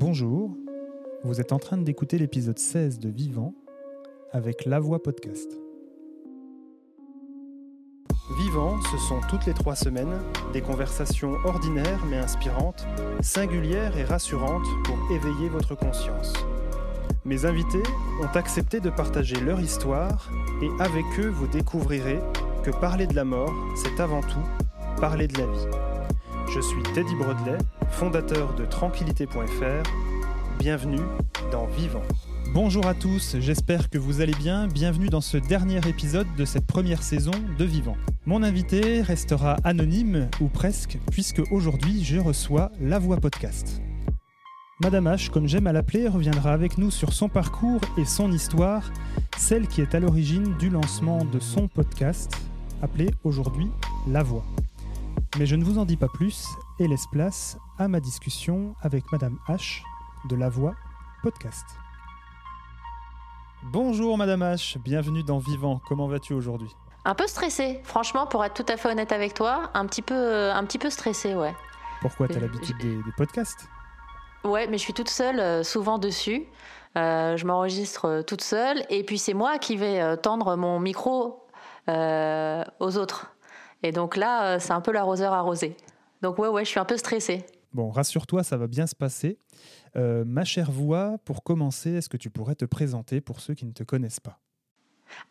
Bonjour, vous êtes en train d'écouter l'épisode 16 de Vivant avec La Voix Podcast. Vivant, ce sont toutes les trois semaines des conversations ordinaires mais inspirantes, singulières et rassurantes pour éveiller votre conscience. Mes invités ont accepté de partager leur histoire et avec eux vous découvrirez que parler de la mort, c'est avant tout parler de la vie. Je suis Teddy Brodelet, fondateur de tranquillité.fr. Bienvenue dans Vivant. Bonjour à tous, j'espère que vous allez bien. Bienvenue dans ce dernier épisode de cette première saison de Vivant. Mon invité restera anonyme, ou presque, puisque aujourd'hui je reçois La Voix Podcast. Madame H, comme j'aime à l'appeler, reviendra avec nous sur son parcours et son histoire, celle qui est à l'origine du lancement de son podcast, appelé aujourd'hui La Voix. Mais je ne vous en dis pas plus et laisse place à ma discussion avec Madame H de La Voix Podcast. Bonjour Madame H, bienvenue dans Vivant. Comment vas-tu aujourd'hui? Un peu stressé, franchement, pour être tout à fait honnête avec toi, un petit peu, un petit peu stressé, ouais. Pourquoi T'as l'habitude des, des, podcasts? Ouais, mais je suis toute seule, euh, souvent dessus. Euh, je m'enregistre euh, toute seule, et puis c'est moi qui vais euh, tendre mon micro euh, aux autres. Et donc là, euh, c'est un peu l'arroseur arrosé. Donc ouais, ouais, je suis un peu stressée. Bon, rassure-toi, ça va bien se passer. Euh, ma chère voix, pour commencer, est-ce que tu pourrais te présenter pour ceux qui ne te connaissent pas?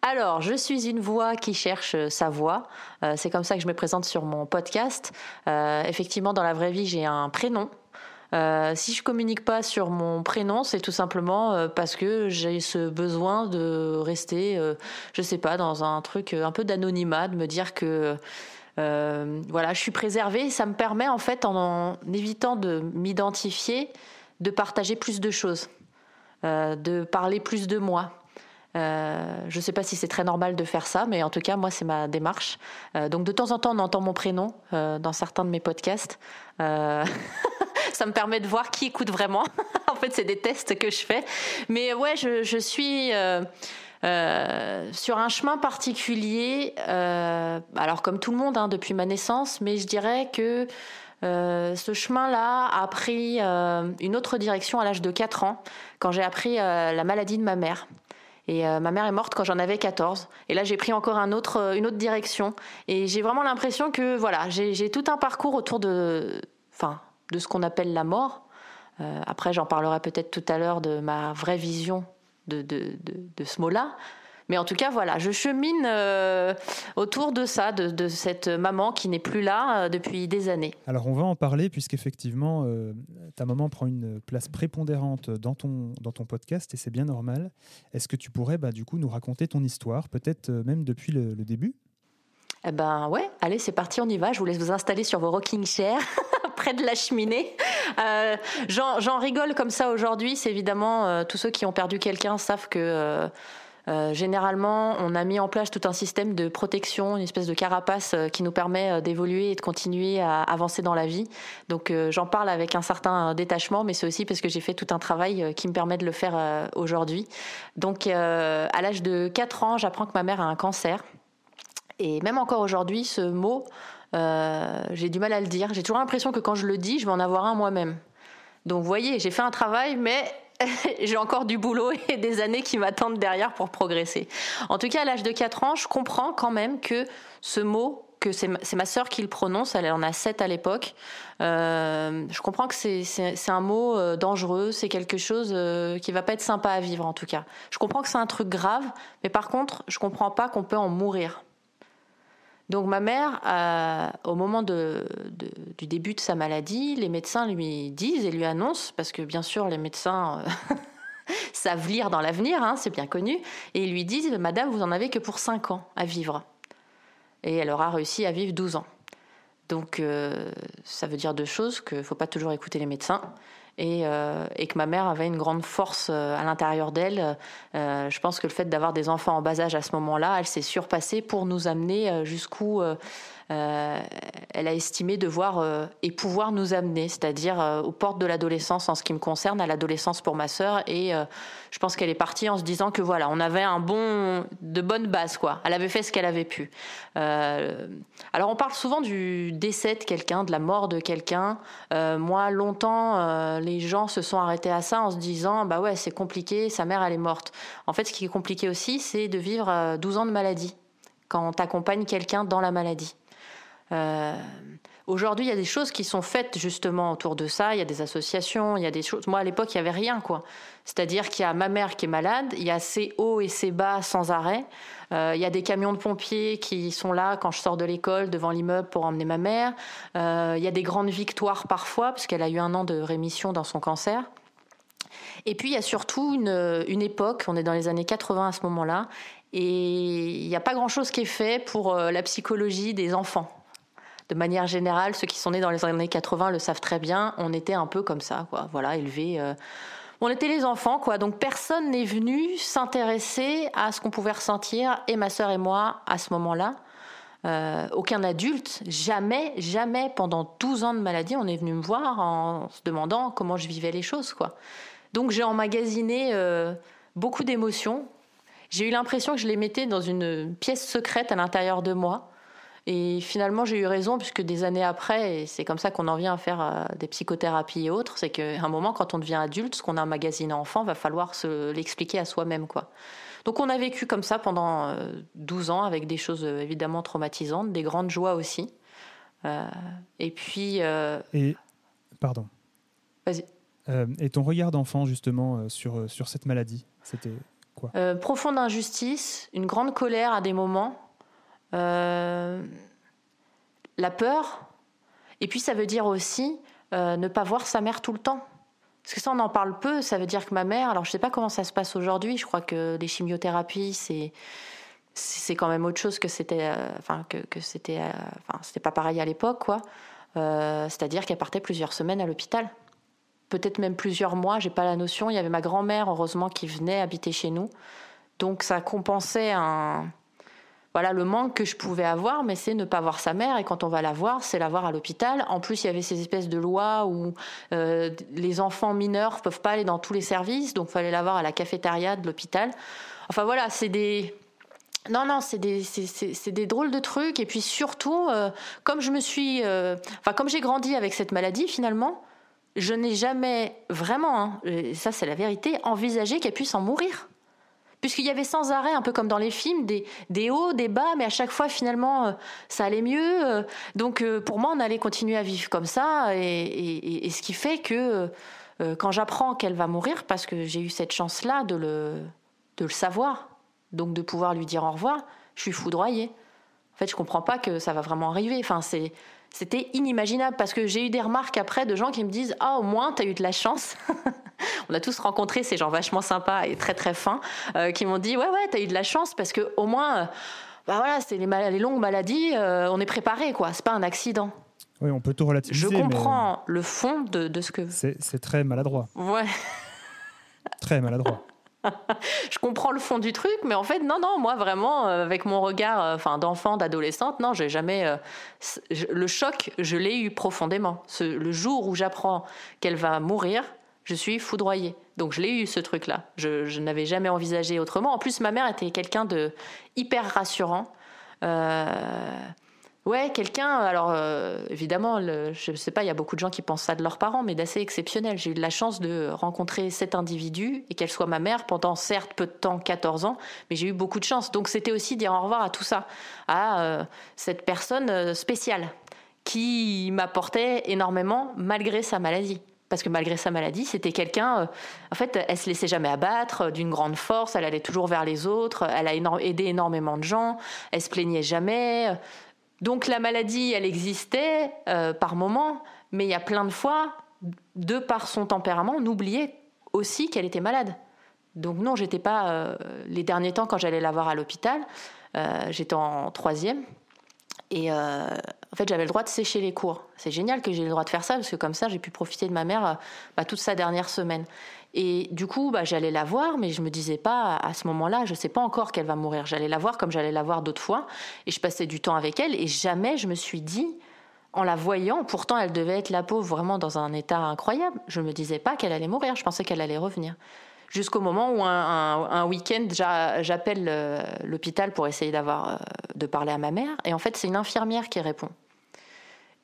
Alors, je suis une voix qui cherche sa voix. Euh, c'est comme ça que je me présente sur mon podcast. Euh, effectivement, dans la vraie vie, j'ai un prénom. Euh, si je communique pas sur mon prénom, c'est tout simplement euh, parce que j'ai ce besoin de rester, euh, je sais pas, dans un truc un peu d'anonymat, de me dire que euh, voilà, je suis préservée. Ça me permet en fait, en, évitant de m'identifier, de partager plus de choses, euh, de parler plus de moi. Euh, je ne sais pas si c'est très normal de faire ça, mais en tout cas, moi, c'est ma démarche. Euh, donc, de temps en temps, on entend mon prénom euh, dans certains de mes podcasts. Euh, ça me permet de voir qui écoute vraiment. en fait, c'est des tests que je fais. Mais ouais, je, suis euh, euh, sur un chemin particulier. alors, comme tout le monde, hein, depuis ma naissance, mais je dirais que euh, ce chemin-là a pris euh, une autre direction à l'âge de 4 ans, quand j'ai appris euh, la maladie de ma mère. Et euh, ma mère est morte quand j'en avais 14. Et là, j'ai pris encore euh, une autre direction. Et j'ai vraiment l'impression que voilà, j'ai tout un parcours autour de, enfin, de ce qu'on appelle la mort. Euh, après, j'en parlerai peut-être tout à l'heure de ma vraie vision de, ce mot-là. Mais en tout cas, voilà, je chemine euh, autour de ça, de, cette maman qui n'est plus là euh, depuis des années. Alors, on va en parler, puisqu'effectivement, euh, ta maman prend une place prépondérante dans ton, dans ton podcast, et c'est bien normal. Est-ce que tu pourrais, bah, du coup, nous raconter ton histoire, peut-être même depuis le début? Eh ben ouais, allez, c'est parti, on y va. Je vous laisse vous installer sur vos rocking chairs. près de la cheminée. Euh, J'en rigole comme ça aujourd'hui. C'est évidemment euh, tous ceux qui ont perdu quelqu'un savent que euh, euh, généralement, on a mis en place tout un système de protection, une espèce de carapace euh, qui nous permet euh, d'évoluer et de continuer à avancer dans la vie. Donc j'en parle avec un certain détachement, mais c'est aussi parce que j'ai fait tout un travail qui me permet de le faire aujourd'hui. Donc à l'âge de 4 ans, j'apprends que ma mère a un cancer. Et même encore aujourd'hui, ce mot, euh, j'ai du mal à le dire. J'ai toujours l'impression que quand je le dis, je vais en avoir un moi-même. Donc vous voyez, j'ai fait un travail, mais j'ai encore du boulot et des années qui m'attendent derrière pour progresser. En tout cas, à l'âge de 4 ans, je comprends quand même que ce mot, que c'est ma, ma sœur qui le prononce, elle en a 7 à l'époque, euh, je comprends que c'est un mot euh, dangereux, c'est quelque chose euh, qui va pas être sympa à vivre en tout cas. Je comprends que c'est un truc grave, mais par contre, je comprends pas qu'on peut en mourir. Donc ma mère, euh, au moment du début de sa maladie, les médecins lui disent et lui annoncent, parce que bien sûr les médecins euh, savent lire dans l'avenir, hein, c'est bien connu, et ils lui disent, Madame, vous en avez que pour 5 ans à vivre. Et elle aura réussi à vivre 12 ans. Donc euh, ça veut dire deux choses, qu'il ne faut pas toujours écouter les médecins, et, euh, et, que ma mère avait une grande force euh, à l'intérieur d'elle. Euh, je pense que le fait d'avoir des enfants en bas âge à ce moment-là, elle s'est surpassée pour nous amener jusqu'où elle a estimé devoir euh, et pouvoir nous amener, c'est-à-dire euh, aux portes de l'adolescence en ce qui me concerne, à l'adolescence pour ma sœur. Et je pense qu'elle est partie en se disant que voilà, on avait un bon, de bonnes bases, quoi. Elle avait fait ce qu'elle avait pu. alors on parle souvent du décès de quelqu'un, de la mort de quelqu'un. moi, longtemps, les gens se sont arrêtés à ça en se disant, bah ouais, c'est compliqué, sa mère, elle est morte. En fait, ce qui est compliqué aussi, c'est de vivre 12 ans de maladie quand on accompagne quelqu'un dans la maladie. Euh, aujourd'hui, il y a des choses qui sont faites justement autour de ça. Il y a des associations, il y a des choses. Moi, à l'époque, il y avait rien, quoi. C'est-à-dire qu'il y a ma mère qui est malade, il y a ses hauts et ses bas sans arrêt. Euh, il y a des camions de pompiers qui sont là quand je sors de l'école devant l'immeuble pour emmener ma mère. Euh, il y a des grandes victoires parfois parce qu'elle a eu un an de rémission dans son cancer. Et puis il y a surtout une, une époque, on est dans les années 80 à ce moment-là, et il n'y a pas grand-chose qui est fait pour la psychologie des enfants de manière générale, ceux qui sont nés dans les années 80 le savent très bien, on était un peu comme ça, quoi. Voilà, élevés. Euh, on était les enfants, quoi. Donc personne n'est venu s'intéresser à ce qu'on pouvait ressentir, et ma sœur et moi, à ce moment-là. Euh, aucun adulte, jamais, jamais, pendant 12 ans de maladie, on est venu me voir en se demandant comment je vivais les choses, quoi. Donc j'ai emmagasiné euh, beaucoup d'émotions. J'ai eu l'impression que je les mettais dans une pièce secrète à l'intérieur de moi. Et finalement, j'ai eu raison, puisque des années après, et c'est comme ça qu'on en vient à faire euh, des psychothérapies et autres, c'est qu'à un moment, quand on devient adulte, ce qu'on a emmagasiné enfant, va falloir se l'expliquer à soi-même. quoi. Donc on a vécu comme ça pendant 12 euh, ans, avec des choses euh, évidemment traumatisantes, des grandes joies aussi. et puis... Et, pardon. Vas-y. et ton regard d'enfant, justement, sur, sur cette maladie, c'était quoi? Profonde injustice, une grande colère à des moments euh, la peur, et puis ça veut dire aussi euh, ne pas voir sa mère tout le temps. Parce que ça, on en parle peu. Ça veut dire que ma mère, alors je sais pas comment ça se passe aujourd'hui. Je crois que les chimiothérapies, c'est c'est quand même autre chose que c'était, euh, enfin que c'était, enfin c'était pas pareil à l'époque, quoi. c'est-à-dire qu'elle partait plusieurs semaines à l'hôpital, peut-être même plusieurs mois. J'ai pas la notion. Il y avait ma grand-mère, heureusement, qui venait habiter chez nous, donc ça compensait un voilà le manque que je pouvais avoir, mais c'est ne pas voir sa mère. Et quand on va la voir, c'est la voir à l'hôpital. En plus, il y avait ces espèces de lois où euh, les enfants mineurs peuvent pas aller dans tous les services, donc fallait la voir à la cafétéria de l'hôpital. Enfin voilà, c'est des non, non, c'est des, c'est, des drôles de trucs. Et puis surtout, euh, comme je me suis, euh, enfin comme j'ai grandi avec cette maladie finalement, je n'ai jamais vraiment, hein, ça c'est la vérité, envisagé qu'elle puisse en mourir puisqu'il y avait sans arrêt, un peu comme dans les films, des, hauts, des bas, mais à chaque fois finalement euh, ça allait mieux. Euh. donc euh, pour moi, on allait continuer à vivre comme ça, et, ce qui fait que quand j'apprends qu'elle va mourir, parce que j'ai eu cette chance-là de le, de le savoir, donc de pouvoir lui dire au revoir, je suis foudroyée. En fait, je comprends pas que ça va vraiment arriver. Enfin, c'est c'était inimaginable parce que j'ai eu des remarques après de gens qui me disent Ah, au moins, tu as eu de la chance. On a tous rencontré ces gens vachement sympas et très très fins euh, qui m'ont dit Ouais, ouais, tu as eu de la chance parce que au moins, euh, bah voilà, c'est les, les, longues maladies, euh, on est préparé, quoi. C'est pas un accident. Oui, on peut tout relativiser. Je comprends le fond de, de ce que. C'est très maladroit. Ouais. très maladroit. je comprends le fond du truc, mais en fait, non, non, moi vraiment, euh, avec mon regard euh, enfin, d'enfant, d'adolescente, non, j'ai jamais. Euh, le choc, je l'ai eu profondément. le jour où j'apprends qu'elle va mourir, je suis foudroyée. Donc je l'ai eu ce truc-là. Je, je n'avais jamais envisagé autrement. En plus, ma mère était quelqu'un de hyper rassurant. Ouais, quelqu'un, alors euh, évidemment, je ne sais pas, il y a beaucoup de gens qui pensent ça de leurs parents, mais d'assez exceptionnel. J'ai eu de la chance de rencontrer cet individu et qu'elle soit ma mère pendant certes peu de temps, 14 ans, mais j'ai eu beaucoup de chance. Donc c'était aussi dire au revoir à tout ça, à euh, cette personne euh, spéciale qui m'apportait énormément malgré sa maladie. Parce que malgré sa maladie, c'était quelqu'un, en fait, elle se laissait jamais abattre, d'une grande force, elle allait toujours vers les autres, elle a aidé énormément de gens, elle se plaignait jamais. Donc la maladie, elle existait euh, par moment, mais il y a plein de fois, de par son tempérament, on oubliait aussi qu'elle était malade. Donc non, j'étais pas euh, les derniers temps quand j'allais la voir à l'hôpital, euh, j'étais en troisième. Et en fait, j'avais le droit de sécher les cours. C'est génial que j'ai le droit de faire ça parce que comme ça, j'ai pu profiter de ma mère bah, toute sa dernière semaine. Et du coup, bah, j'allais la voir, mais je me disais pas à ce moment-là, je sais pas encore qu'elle va mourir. J'allais la voir comme j'allais la voir d'autres fois, et je passais du temps avec elle. Et jamais je me suis dit, en la voyant, pourtant elle devait être la pauvre vraiment dans un état incroyable. Je me disais pas qu'elle allait mourir. Je pensais qu'elle allait revenir jusqu'au moment où un, week-end, j'appelle euh, l'hôpital pour essayer d'avoir, euh, de parler à ma mère. Et en fait, c'est une infirmière qui répond.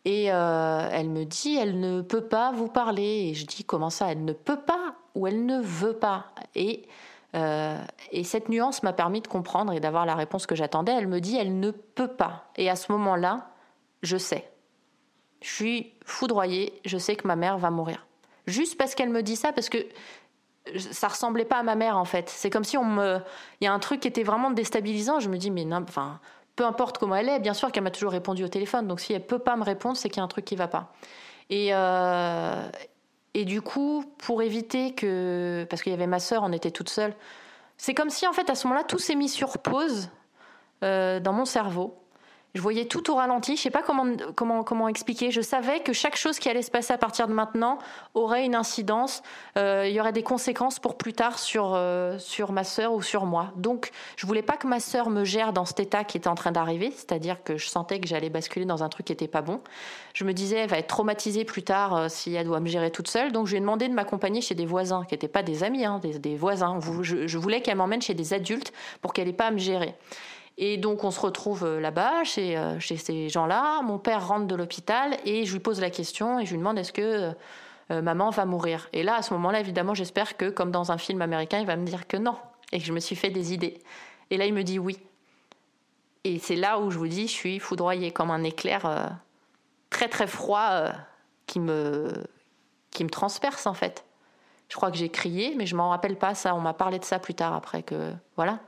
Et euh, elle me dit, elle ne peut pas vous parler. Et je dis, comment ça Elle ne peut pas ou elle ne veut pas? Et, et cette nuance m'a permis de comprendre et d'avoir la réponse que j'attendais. Elle me dit, elle ne peut pas. Et à ce moment-là, je sais. Je suis foudroyée, je sais que ma mère va mourir. Juste parce qu'elle me dit ça, parce que ça ressemblait pas à ma mère en fait. C'est comme si on me, il y a un truc qui était vraiment déstabilisant. Je me dis mais non, enfin, peu importe comment elle est, bien sûr qu'elle m'a toujours répondu au téléphone. Donc si elle peut pas me répondre, c'est qu'il y a un truc qui va pas. Et euh, du coup, pour éviter que, parce qu'il y avait ma sœur, on était toute seule. C'est comme si en fait à ce moment-là tout s'est mis sur pause euh, dans mon cerveau. Je voyais tout au ralenti. Je sais pas comment, comment, comment expliquer. Je savais que chaque chose qui allait se passer à partir de maintenant aurait une incidence. Euh, il y aurait des conséquences pour plus tard sur, euh, sur ma sœur ou sur moi. Donc, je voulais pas que ma sœur me gère dans cet état qui était en train d'arriver. C'est-à-dire que je sentais que j'allais basculer dans un truc qui était pas bon. Je me disais, elle va être traumatisée plus tard euh, si elle doit me gérer toute seule. Donc, je lui ai demandé de m'accompagner chez des voisins, qui n'étaient pas des amis, hein, des, des, voisins. Je, je voulais qu'elle m'emmène chez des adultes pour qu'elle n'ait pas à me gérer. Et donc on se retrouve euh, là-bas chez, euh, chez ces gens-là. Mon père rentre de l'hôpital et je lui pose la question et je lui demande est-ce que euh, maman va mourir? Et là, à ce moment-là, évidemment, j'espère que, comme dans un film américain, il va me dire que non et que je me suis fait des idées. Et là, il me dit oui. Et c'est là où je vous dis, je suis foudroyée comme un éclair très très froid qui, me, qui me transperce en fait. Je crois que j'ai crié, mais je m'en rappelle pas ça. On m'a parlé de ça plus tard après que voilà.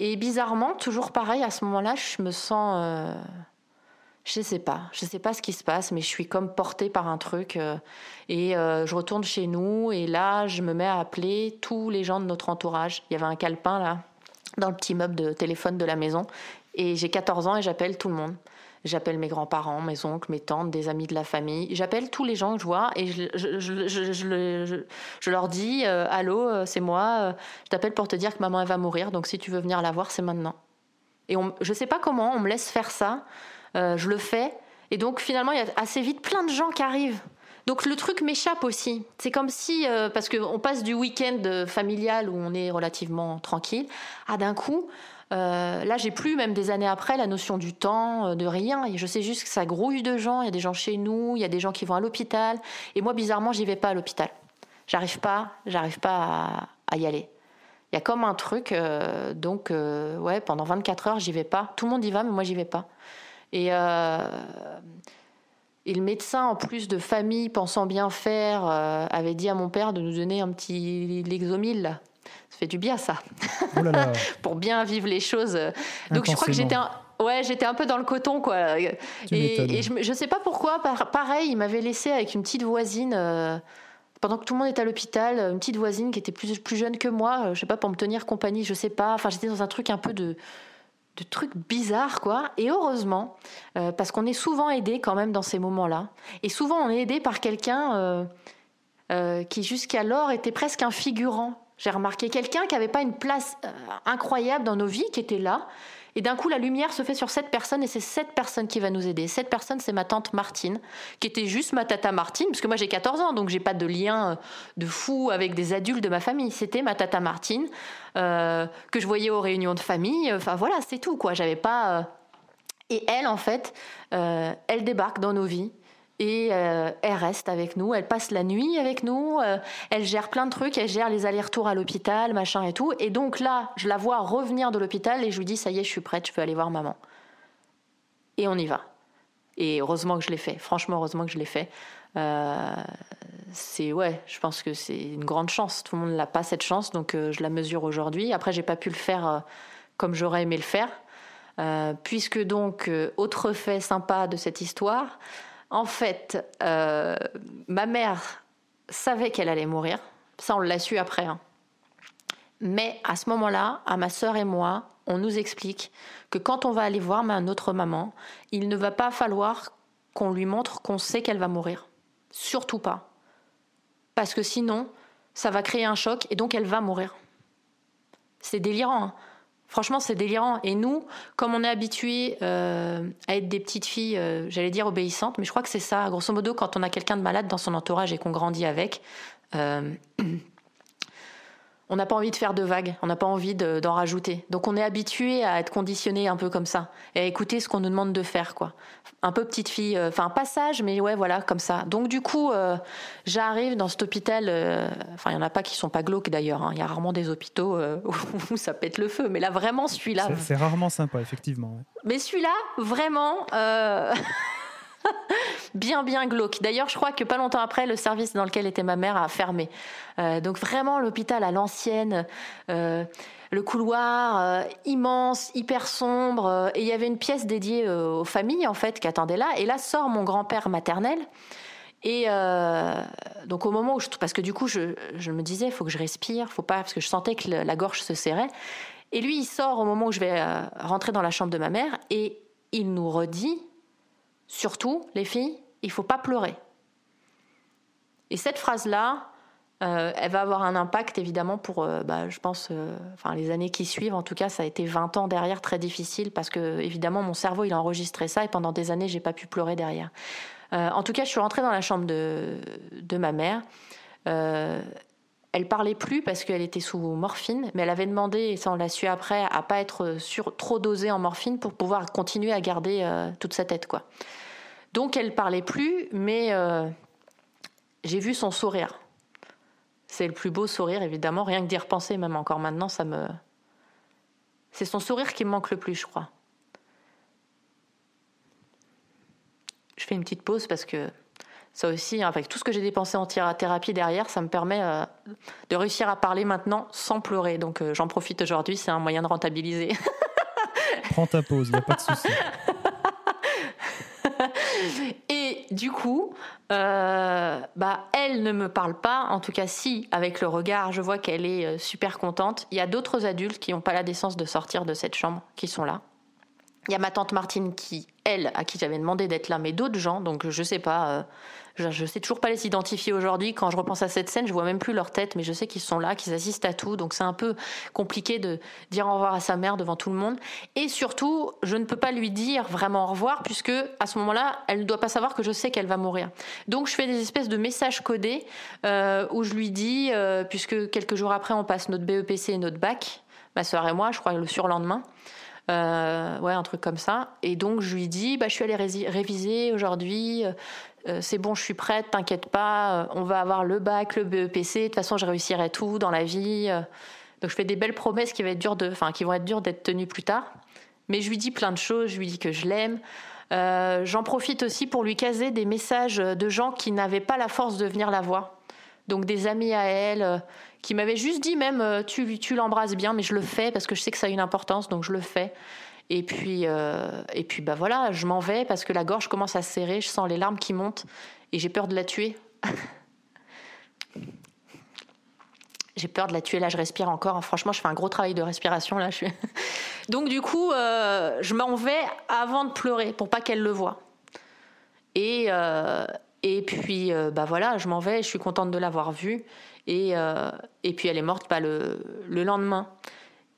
Et bizarrement, toujours pareil, à ce moment-là, je me sens. Euh, je sais pas, je sais pas ce qui se passe, mais je suis comme portée par un truc. Euh, et euh, je retourne chez nous, et là, je me mets à appeler tous les gens de notre entourage. Il y avait un calepin là, dans le petit meuble de téléphone de la maison. Et j'ai 14 ans et j'appelle tout le monde. J'appelle mes grands-parents, mes oncles, mes tantes, des amis de la famille. J'appelle tous les gens que je vois et je, je, leur dis euh, Allô, euh, c'est moi, euh, je t'appelle pour te dire que maman elle va mourir, donc si tu veux venir la voir, c'est maintenant. Et on, je sais pas comment, on me laisse faire ça, je le fais. Et donc finalement, il y a assez vite plein de gens qui arrivent. Donc le truc m'échappe aussi. C'est comme si, parce qu'on passe du week-end familial où on est relativement tranquille, à d'un coup, euh, là, j'ai plus, même des années après, la notion du temps, euh, de rien. Et je sais juste que ça grouille de gens. Il y a des gens chez nous, il y a des gens qui vont à l'hôpital. Et moi, bizarrement, j'y vais pas à l'hôpital. J'arrive pas, j'arrive pas à, y aller. Il y a comme un truc, euh, donc ouais, pendant 24 heures, j'y vais pas. Tout le monde y va, mais moi, j'y vais pas. Et, le médecin, en plus de famille, pensant bien faire, avait dit à mon père de nous donner un petit Lexomil, ça fait du bien ça. Oh pour bien vivre les choses. Donc je crois que j'étais un... Ouais, j'étais un peu dans le coton, quoi. et, je, ne sais pas pourquoi, pareil, il m'avait laissé avec une petite voisine, euh, pendant que tout le monde était à l'hôpital, une petite voisine qui était plus, plus jeune que moi, euh, je sais pas, pour me tenir compagnie, je sais pas. Enfin, j'étais dans un truc un peu de, de trucs bizarres, quoi. Et heureusement, euh, parce qu'on est souvent aidé quand même dans ces moments-là. Et souvent, on est aidé par quelqu'un qui jusqu'alors était presque un figurant j'ai remarqué quelqu'un qui n'avait pas une place euh, incroyable dans nos vies, qui était là. Et d'un coup, la lumière se fait sur cette personne et c'est cette personne qui va nous aider. Cette personne, c'est ma tante Martine, qui était juste ma tata Martine, parce que moi j'ai 14 ans, donc j'ai pas de lien euh, de fou avec des adultes de ma famille. C'était ma tata Martine, euh, que je voyais aux réunions de famille. Enfin voilà, c'est tout, quoi. J'avais pas. Et elle, en fait, elle débarque dans nos vies et euh, elle reste avec nous, elle passe la nuit avec nous, euh, elle gère plein de trucs, elle gère les allers-retours à l'hôpital, machin et tout. Et donc là, je la vois revenir de l'hôpital et je lui dis ça y est, je suis prête, je peux aller voir maman. Et on y va. Et heureusement que je l'ai fait. Franchement, heureusement que je l'ai fait. Euh, c'est ouais, je pense que c'est une grande chance. Tout le monde n'a pas cette chance, donc je la mesure aujourd'hui. Après, j'ai pas pu le faire comme j'aurais aimé le faire, puisque donc autre fait sympa de cette histoire. En fait, euh, ma mère savait qu'elle allait mourir. Ça, on l'a su après. Hein. Mais à ce moment-là, à ma sœur et moi, on nous explique que quand on va aller voir ma autre maman, il ne va pas falloir qu'on lui montre qu'on sait qu'elle va mourir. Surtout pas. Parce que sinon, ça va créer un choc et donc elle va mourir. C'est délirant. Hein. Franchement, c'est délirant. Et nous, comme on est habitué euh, à être des petites filles, euh, j'allais dire obéissantes, mais je crois que c'est ça. Grosso modo, quand on a quelqu'un de malade dans son entourage et qu'on grandit avec, euh, on n'a pas envie de faire de vagues, on n'a pas envie d'en rajouter. Donc on est habitué à être conditionné un peu comme ça et à écouter ce qu'on nous demande de faire, quoi. Un peu petite fille, euh, enfin pas sage, mais ouais, voilà, comme ça. Donc du coup, euh, j'arrive dans cet hôpital. Euh, enfin, il y en a pas qui sont pas glauques d'ailleurs. Hein. Il y a rarement des hôpitaux où ça pète le feu, mais là vraiment celui-là. C'est rarement sympa, effectivement. Mais celui-là, vraiment. bien, bien glauque. D'ailleurs, je crois que pas longtemps après, le service dans lequel était ma mère a fermé. Euh, donc vraiment, l'hôpital à l'ancienne. Euh, le couloir euh, immense, hyper sombre, et il y avait une pièce dédiée aux familles en fait qui attendaient là. Et là sort mon grand-père maternel. Et donc au moment où je, parce que du coup je, je me disais, il faut que je respire, faut pas, parce que je sentais que la gorge se serrait. Et lui, il sort au moment où je vais rentrer dans la chambre de ma mère, et il nous redit Surtout, les filles, il faut pas pleurer. Et cette phrase-là, euh, elle va avoir un impact évidemment pour, euh, bah, je pense, euh, les années qui suivent. En tout cas, ça a été 20 ans derrière très difficile parce que évidemment mon cerveau il a enregistré ça et pendant des années j'ai pas pu pleurer derrière. en tout cas, je suis rentrée dans la chambre de, de ma mère. Elle parlait plus parce qu'elle était sous morphine, mais elle avait demandé, et ça on l'a su après, à pas être sur, trop dosée en morphine pour pouvoir continuer à garder toute sa tête quoi. Donc elle parlait plus, mais euh, j'ai vu son sourire. C'est le plus beau sourire, évidemment. Rien que d'y repenser, même encore maintenant, ça me. C'est son sourire qui me manque le plus, je crois. Je fais une petite pause parce que ça aussi, avec tout ce que j'ai dépensé en thérapie derrière, ça me permet euh, de réussir à parler maintenant sans pleurer. Donc euh, j'en profite aujourd'hui, c'est un moyen de rentabiliser. Prends ta pause, il n'y a pas de souci. Et du coup, euh, bah, elle ne me parle pas, en tout cas si, avec le regard, je vois qu'elle est super contente. Il y a d'autres adultes qui n'ont pas la décence de sortir de cette chambre, qui sont là. Il y a ma tante Martine qui, elle, à qui j'avais demandé d'être là, mais d'autres gens, donc je sais pas, euh, je, sais toujours pas les identifier aujourd'hui. Quand je repense à cette scène, je vois même plus leur tête, mais je sais qu'ils sont là, qu'ils assistent à tout. Donc c'est un peu compliqué de dire au revoir à sa mère devant tout le monde. Et surtout, je ne peux pas lui dire vraiment au revoir puisque à ce moment-là, elle ne doit pas savoir que je sais qu'elle va mourir. Donc je fais des espèces de messages codés euh, où je lui dis, euh, puisque quelques jours après on passe notre BEPC et notre bac, ma soeur et moi, je crois le surlendemain. Euh, ouais, un truc comme ça. Et donc je lui dis, bah, je suis allée réviser aujourd'hui, euh, c'est bon, je suis prête, t'inquiète pas, euh, on va avoir le bac, le BEPC, de toute façon je réussirai tout dans la vie. Euh. Donc je fais des belles promesses qui vont être de, enfin qui vont être dures d'être tenues plus tard. Mais je lui dis plein de choses, je lui dis que je l'aime. J'en profite aussi pour lui caser des messages de gens qui n'avaient pas la force de venir la voir. Donc des amis à elle qui m'avaient juste dit même tu, tu l'embrasses bien, mais je le fais parce que je sais que ça a une importance, donc je le fais. Et puis, euh, et puis bah voilà, je m'en vais parce que la gorge commence à serrer, je sens les larmes qui montent et j'ai peur de la tuer. j'ai peur de la tuer. Là, je respire encore. Franchement, je fais un gros travail de respiration. Là. Donc, du coup, euh, je m'en vais avant de pleurer pour pas qu'elle le voie. Et, euh, et puis, bah voilà, je m'en vais. Je suis contente de l'avoir vue. Et, et puis, elle est morte pas le, le lendemain.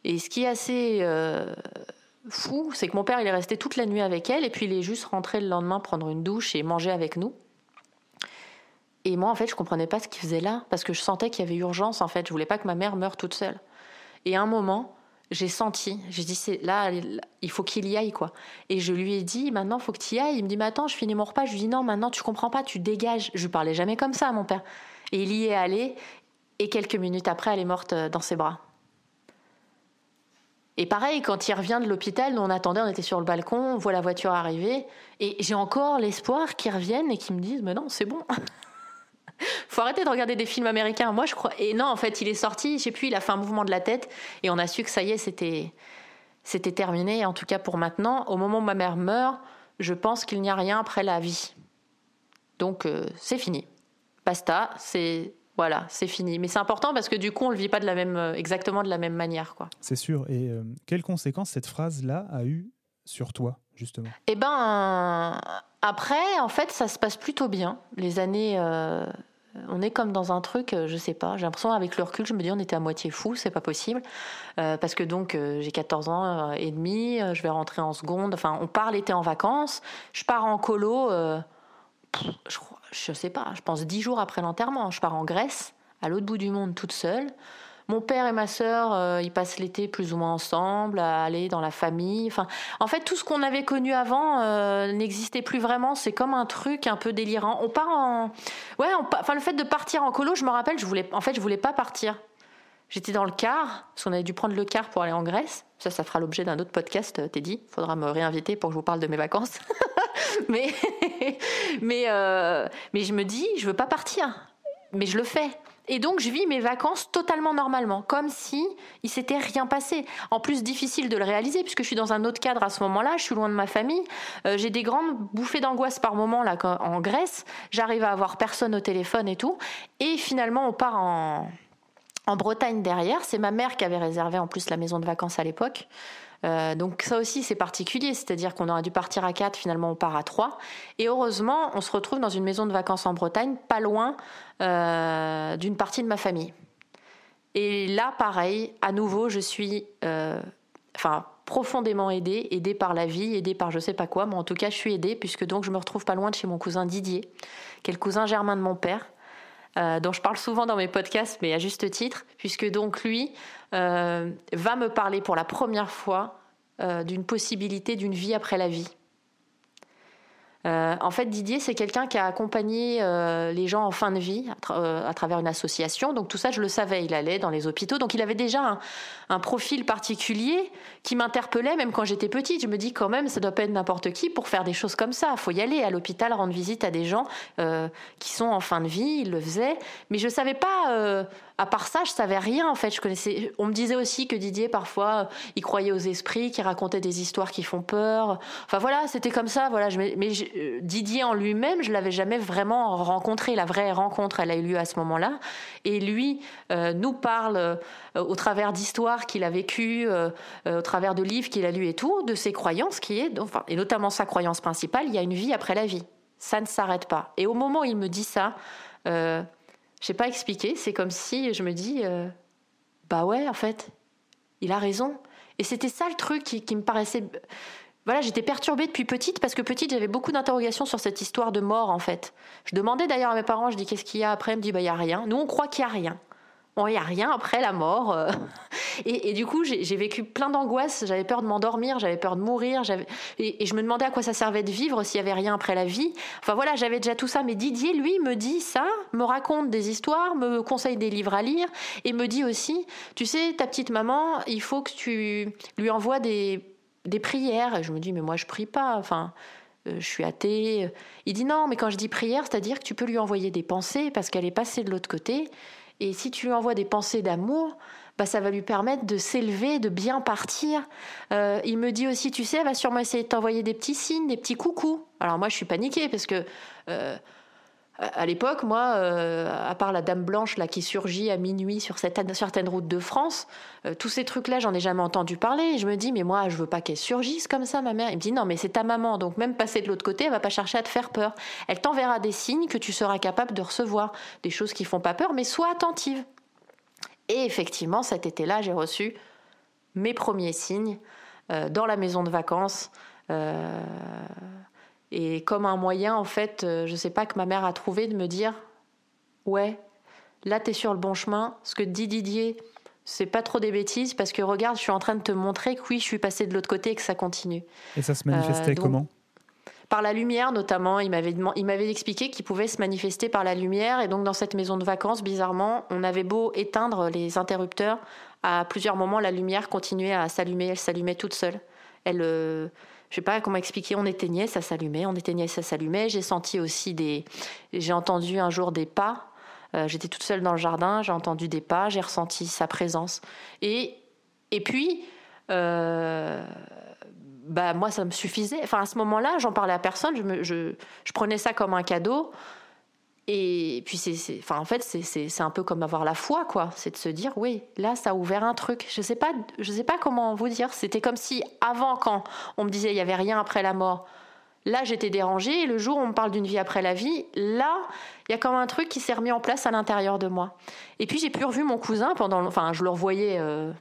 Et ce qui est assez fou, c'est que mon père, il est resté toute la nuit avec elle, et puis il est juste rentré le lendemain prendre une douche et manger avec nous. Et moi, en fait, je comprenais pas ce qu'il faisait là, parce que je sentais qu'il y avait urgence, en fait. Je voulais pas que ma mère meure toute seule. Et à un moment, j'ai senti, j'ai dit, c'est là, il faut qu'il y aille, quoi. Et je lui ai dit, maintenant, faut que tu y ailles. Il me dit, mais attends, je finis mon repas. Je lui dis, non, maintenant, tu comprends pas, tu dégages. Je lui parlais jamais comme ça à mon père. Et il y est allé, et quelques minutes après, elle est morte euh, dans ses bras. Et pareil, quand il revient de l'hôpital, on attendait, on était sur le balcon, on voit la voiture arriver, et j'ai encore l'espoir qu'ils reviennent et qu'ils me disent, mais non, c'est bon. Faut arrêter de regarder des films américains. Moi, je crois. Et non, en fait, il est sorti. Je sais plus. Il a fait un mouvement de la tête et on a su que ça y est, c'était, c'était terminé. En tout cas pour maintenant. Au moment où ma mère meurt, je pense qu'il n'y a rien après la vie. Donc euh, c'est fini. Basta. C'est Voilà, c'est fini. Mais c'est important parce que du coup, on le vit pas de la même, exactement de la même manière, quoi. C'est sûr. Et quelles conséquences cette phrase-là a eu sur toi, justement? Eh ben, après, en fait, ça se passe plutôt bien. Les années on est comme dans un truc, euh, je sais pas, j'ai l'impression avec le recul, je me dis on était à moitié fou, c'est pas possible. Euh, parce que donc euh, j'ai 14 ans et demi, je vais rentrer en seconde, enfin on part l'été en vacances, je pars en colo, je, je sais pas, je pense 10 jours après l'enterrement, je pars en Grèce, à l'autre bout du monde toute seule. Mon père et ma sœur, euh, ils passent l'été plus ou moins ensemble, à aller dans la famille. Enfin, en fait, tout ce qu'on avait connu avant euh, n'existait plus vraiment. C'est comme un truc un peu délirant. On part en, ouais, enfin le fait de partir en colo, je me rappelle, je voulais, en fait, je voulais pas partir. J'étais dans le car, parce qu'on avait dû prendre le car pour aller en Grèce. Ça, ça fera l'objet d'un autre podcast, euh, Teddy. Faudra me réinviter pour que je vous parle de mes vacances. mais, mais, mais je me dis, je veux pas partir. Mais je le fais. Et donc, je vis mes vacances totalement normalement, comme si il s'était rien passé. En plus, difficile de le réaliser puisque je suis dans un autre cadre à ce moment-là. Je suis loin de ma famille. Euh, j'ai des grandes bouffées d'angoisse par moment là en Grèce. J'arrive à avoir personne au téléphone et tout. Et finalement, on part en en Bretagne derrière. C'est ma mère qui avait réservé en plus la maison de vacances à l'époque. Euh, donc ça aussi c'est particulier, c'est-à-dire qu'on aurait dû partir à 4, finalement on part à 3. Et heureusement, on se retrouve dans une maison de vacances en Bretagne, pas loin euh, d'une partie de ma famille. Et là, pareil, à nouveau, je suis euh, enfin, profondément aidée, aidée par la vie, aidée par je sais pas quoi, mais en tout cas je suis aidée puisque donc je me retrouve pas loin de chez mon cousin Didier, qui est le cousin germain de mon père. Dont je parle souvent dans mes podcasts, mais à juste titre, puisque donc lui euh, va me parler pour la première fois euh, d'une possibilité d'une vie après la vie. Euh, en fait, Didier, c'est quelqu'un qui a accompagné euh, les gens en fin de vie euh, à, travers une association. Donc tout ça, je le savais. Il allait dans les hôpitaux. Donc il avait déjà un, profil particulier qui m'interpellait même quand j'étais petite. Je me dis quand même, ça doit pas être n'importe qui pour faire des choses comme ça. Il faut y aller à l'hôpital, rendre visite à des gens qui sont en fin de vie. Il le faisait. Mais je savais pas... à part ça, je savais rien en fait. Je connaissais. On me disait aussi que Didier parfois il croyait aux esprits, qu'il racontait des histoires qui font peur. Enfin voilà, c'était comme ça. Voilà. Je, mais euh, Didier en lui-même, je l'avais jamais vraiment rencontré. La vraie rencontre, elle a eu lieu à ce moment-là. Et lui euh, nous parle euh, au travers d'histoires qu'il a vécues, au travers de livres qu'il a lus et tout, de ses croyances, qui est, enfin, et notamment sa croyance principale, il y a une vie après la vie. Ça ne s'arrête pas. Et au moment où il me dit ça, je sais pas expliquer. C'est comme si je me dis, bah ouais, en fait, il a raison. Et c'était ça le truc qui me paraissait voilà, j'étais perturbée depuis petite parce que petite, j'avais beaucoup d'interrogations sur cette histoire de mort en fait. Je demandais d'ailleurs à mes parents, je dis qu'est-ce qu'il y a après, ils me dit bah il y a rien. Nous on croit qu'il y a rien. Bon, il y a rien après la mort. Euh. Et, du coup, j'ai vécu plein d'angoisses. J'avais peur de m'endormir, j'avais peur de mourir. Et, et, je me demandais à quoi ça servait de vivre s'il y avait rien après la vie. Enfin voilà, j'avais déjà tout ça. Mais Didier, lui, me dit ça, me raconte des histoires, me conseille des livres à lire et me dit aussi, tu sais, ta petite maman, il faut que tu lui envoies des des prières. Je me dis, mais moi, je prie pas. Enfin, euh, je suis athée. Il dit, non, mais quand je dis prière, c'est-à-dire que tu peux lui envoyer des pensées parce qu'elle est passée de l'autre côté. Et si tu lui envoies des pensées d'amour, bah, ça va lui permettre de s'élever, de bien partir. Euh, il me dit aussi, tu sais, elle va sûrement essayer de t'envoyer des petits signes, des petits coucous. Alors moi, je suis paniquée parce que... Euh, à l'époque, moi, euh, à part la Dame Blanche là qui surgit à minuit sur certaines routes de France, euh, tous ces trucs-là, j'en ai jamais entendu parler. je me dis, mais moi, je veux pas qu'elle surgisse comme ça, ma mère. Il me dit, non, mais c'est ta maman, donc même passer de l'autre côté, elle va pas chercher à te faire peur. Elle t'enverra des signes que tu seras capable de recevoir, des choses qui font pas peur, mais sois attentive. Et effectivement, cet été-là, j'ai reçu mes premiers signes euh, dans la maison de vacances. Et comme un moyen, en fait, euh, je sais pas, que ma mère a trouvé de me dire Ouais, là, tu es sur le bon chemin. Ce que dit Didier, c'est pas trop des bêtises parce que regarde, je suis en train de te montrer que oui, je suis passée de l'autre côté et que ça continue. Et ça se manifestait euh, comment? Par la lumière notamment, il m'avait il m'avait expliqué qu'il pouvait se manifester par la lumière et donc dans cette maison de vacances bizarrement, on avait beau éteindre les interrupteurs, à plusieurs moments la lumière continuait à s'allumer, elle s'allumait toute seule. Elle euh, je sais pas comment expliquer, on éteignait, ça s'allumait, on éteignait, ça s'allumait. J'ai senti aussi des, j'ai entendu un jour des pas. Euh, j'étais toute seule dans le jardin, j'ai entendu des pas, j'ai ressenti sa présence. Et et puis, euh, bah moi ça me suffisait. Enfin à ce moment-là, j'en parlais à personne, je, me, je, je prenais ça comme un cadeau. Et puis c'est, enfin en fait c'est un peu comme avoir la foi quoi, c'est de se dire oui là ça a ouvert un truc. Je sais sais pas comment vous dire. C'était comme si avant quand on me disait il y avait rien après la mort, là j'étais dérangée. Et le jour où on me parle d'une vie après la vie, là il y a comme un truc qui s'est remis en place à l'intérieur de moi. Et puis j'ai pu revu mon cousin pendant, enfin je le revoyais euh,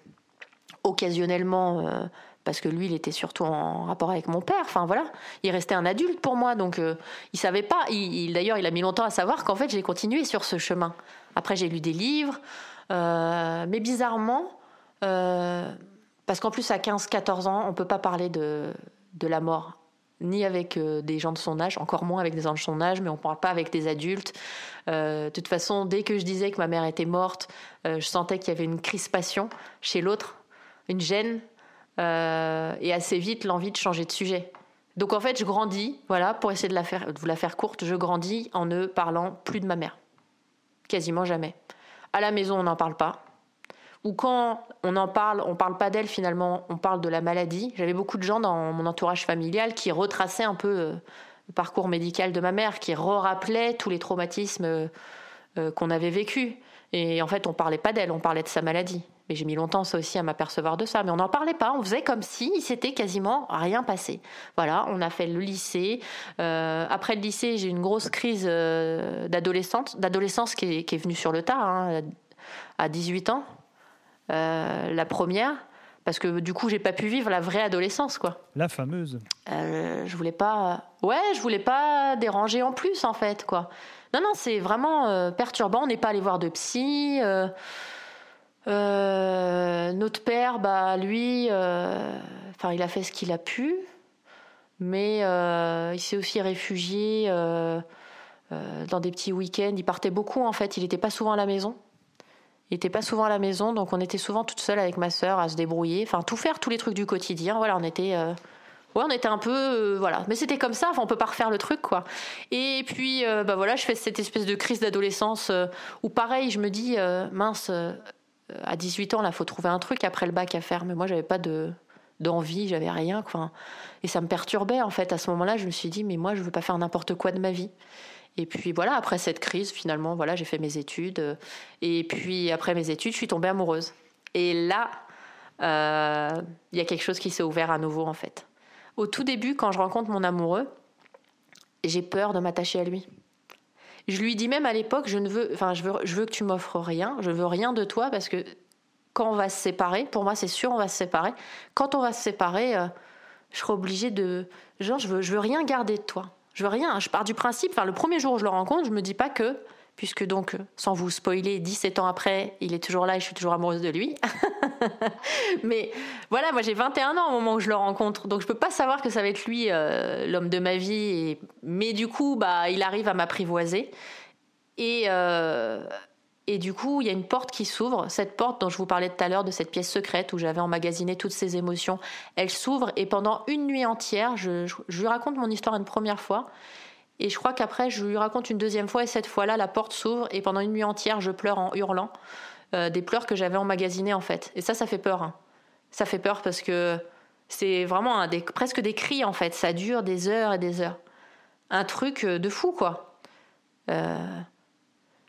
occasionnellement. Euh, parce que lui, il était surtout en rapport avec mon père. Enfin voilà, il restait un adulte pour moi, donc euh, il savait pas. Il, D'ailleurs, il a mis longtemps à savoir qu'en fait, j'ai continué sur ce chemin. Après, j'ai lu des livres, euh, mais bizarrement, euh, parce qu'en plus à 15-14 ans, on peut pas parler de, de la mort ni avec des gens de son âge, encore moins avec des gens de son âge, mais on ne parle pas avec des adultes. de toute façon, dès que je disais que ma mère était morte, je sentais qu'il y avait une crispation chez l'autre, une gêne, euh, et assez vite l'envie de changer de sujet. Donc en fait, je grandis, voilà, pour essayer de, la faire, vous la faire courte, je grandis en ne parlant plus de ma mère. Quasiment jamais. À la maison, on n'en parle pas. Ou quand on en parle, on parle pas d'elle finalement, on parle de la maladie. J'avais beaucoup de gens dans mon entourage familial qui retraçaient un peu euh, le parcours médical de ma mère, qui rappelaient tous les traumatismes euh, qu'on avait vécus. Et en fait, on parlait pas d'elle, on parlait de sa maladie. Mais j'ai mis longtemps ça aussi à m'apercevoir de ça. Mais on n'en parlait pas. On faisait comme si il s'était quasiment rien passé. Voilà, on a fait le lycée. Euh, après le lycée, j'ai eu une grosse crise euh, d'adolescente, d'adolescence qui est, qui est, venue sur le tard, hein, à 18 ans. Euh, la première. Parce que du coup, j'ai pas pu vivre la vraie adolescence, quoi. La fameuse. je voulais pas. Ouais, je voulais pas déranger en plus, en fait, quoi. Non, non, c'est vraiment perturbant. On n'est pas allé voir de psy. Euh, notre père, bah, lui, euh, il a fait ce qu'il a pu, mais euh, il s'est aussi réfugié dans des petits week-ends. Il partait beaucoup, en fait. Il n'était pas souvent à la maison. Il n'était pas souvent à la maison, donc on était souvent toute seule avec ma sœur à se débrouiller, enfin tout faire, tous les trucs du quotidien. Voilà, on était, ouais, on était un peu, voilà, mais c'était comme ça. Enfin, on peut pas refaire le truc, quoi. Et puis, bah voilà, je fais cette espèce de crise d'adolescence où, pareil, je me dis, mince à 18 ans, là, faut trouver un truc après le bac à faire. Mais moi, j'avais pas de d'envie, j'avais rien. Quoi. Et ça me perturbait, en fait. À ce moment-là, je me suis dit, mais moi, je veux pas faire n'importe quoi de ma vie. Et puis voilà, après cette crise, finalement, voilà, j'ai fait mes études. Et puis après mes études, je suis tombée amoureuse. Et là, euh, il y a quelque chose qui s'est ouvert à nouveau, en fait. Au tout début, quand je rencontre mon amoureux, j'ai peur de m'attacher à lui. Je lui dis même à l'époque, je ne veux, enfin, je veux, que tu m'offres rien, je veux rien de toi parce que quand on va se séparer, pour moi c'est sûr, on va se séparer. Quand on va se séparer, euh, je serai obligée de, genre, je veux, je veux rien garder de toi. Je veux rien. Je pars du principe, enfin, le premier jour où je le rencontre, je me dis pas que puisque donc, sans vous spoiler, 17 ans après, il est toujours là et je suis toujours amoureuse de lui. Mais voilà, moi j'ai 21 ans au moment où je le rencontre, donc je peux pas savoir que ça va être lui euh, l'homme de ma vie. Mais du coup, bah, il arrive à m'apprivoiser. Et, euh, et du coup, il y a une porte qui s'ouvre. Cette porte dont je vous parlais tout à l'heure, de cette pièce secrète où j'avais emmagasiné toutes ces émotions, elle s'ouvre et pendant une nuit entière, je lui raconte mon histoire une première fois. Et je crois qu'après, je lui raconte une deuxième fois, et cette fois-là, la porte s'ouvre, et pendant une nuit entière, je pleure en hurlant. Euh, des pleurs que j'avais emmagasinés, en fait. Et ça, ça fait peur. Hein. Ça fait peur parce que c'est vraiment presque des cris, en fait. Ça dure des heures et des heures. Un truc euh, de fou, quoi. Euh,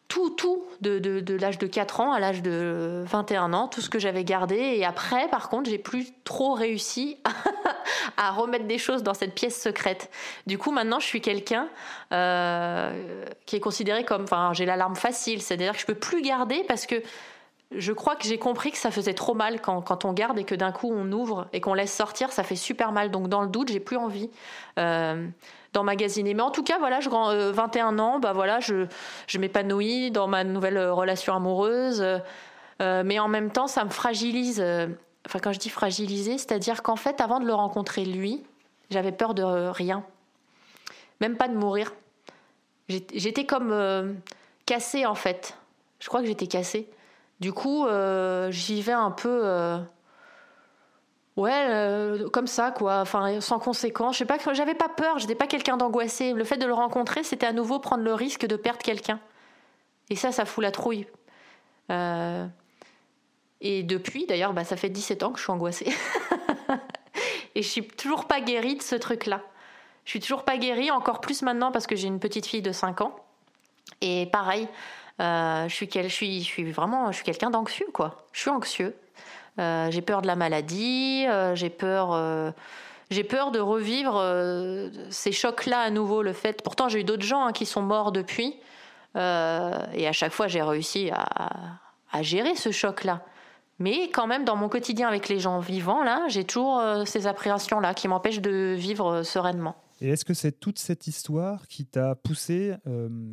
tout, tout, de, de, l'âge de 4 ans à l'âge de 21 ans, tout ce que j'avais gardé. Et après, par contre, j'ai plus trop réussi à remettre des choses dans cette pièce secrète. Du coup, maintenant, je suis quelqu'un euh, qui est considéré comme, enfin, j'ai l'alarme facile, c'est-à-dire que je peux plus garder parce que je crois que j'ai compris que ça faisait trop mal quand, on garde et que d'un coup on ouvre et qu'on laisse sortir, ça fait super mal. Donc dans le doute, j'ai plus envie. Euh, d'emmagasiner. Mais en tout cas, voilà, je 21 euh, ans, bah voilà, je, m'épanouis dans ma nouvelle relation amoureuse. Euh, mais en même temps, ça me fragilise. Enfin, quand je dis fragiliser, c'est-à-dire qu'en fait, avant de le rencontrer lui, j'avais peur de rien, même pas de mourir. J'étais comme cassée en fait. Je crois que j'étais cassée. Du coup, j'y vais un peu Ouais, euh, comme ça, quoi. Enfin, sans conséquence. Je sais pas, j'avais pas peur. J'étais pas quelqu'un d'angoissé. Le fait de le rencontrer, c'était à nouveau prendre le risque de perdre quelqu'un. Et ça, ça fout la trouille. Euh, et depuis, d'ailleurs, bah, ça fait 17 ans que je suis angoissée. et je suis toujours pas guérie de ce truc-là. Je suis toujours pas guérie, encore plus maintenant parce que j'ai une petite fille de 5 ans. Et pareil, je suis, je suis, je suis vraiment, je suis quelqu'un d'anxieux, quoi. Je suis anxieux. j'ai peur de la maladie, j'ai peur j'ai peur de revivre euh, ces chocs-là à nouveau. Le fait, pourtant j'ai eu d'autres gens hein, qui sont morts depuis, euh, et à chaque fois j'ai réussi à, gérer ce choc-là. Mais quand même, dans mon quotidien avec les gens vivants, là, j'ai toujours euh, ces appréhensions-là qui m'empêchent de vivre sereinement. Et est-ce que c'est toute cette histoire qui t'a poussé,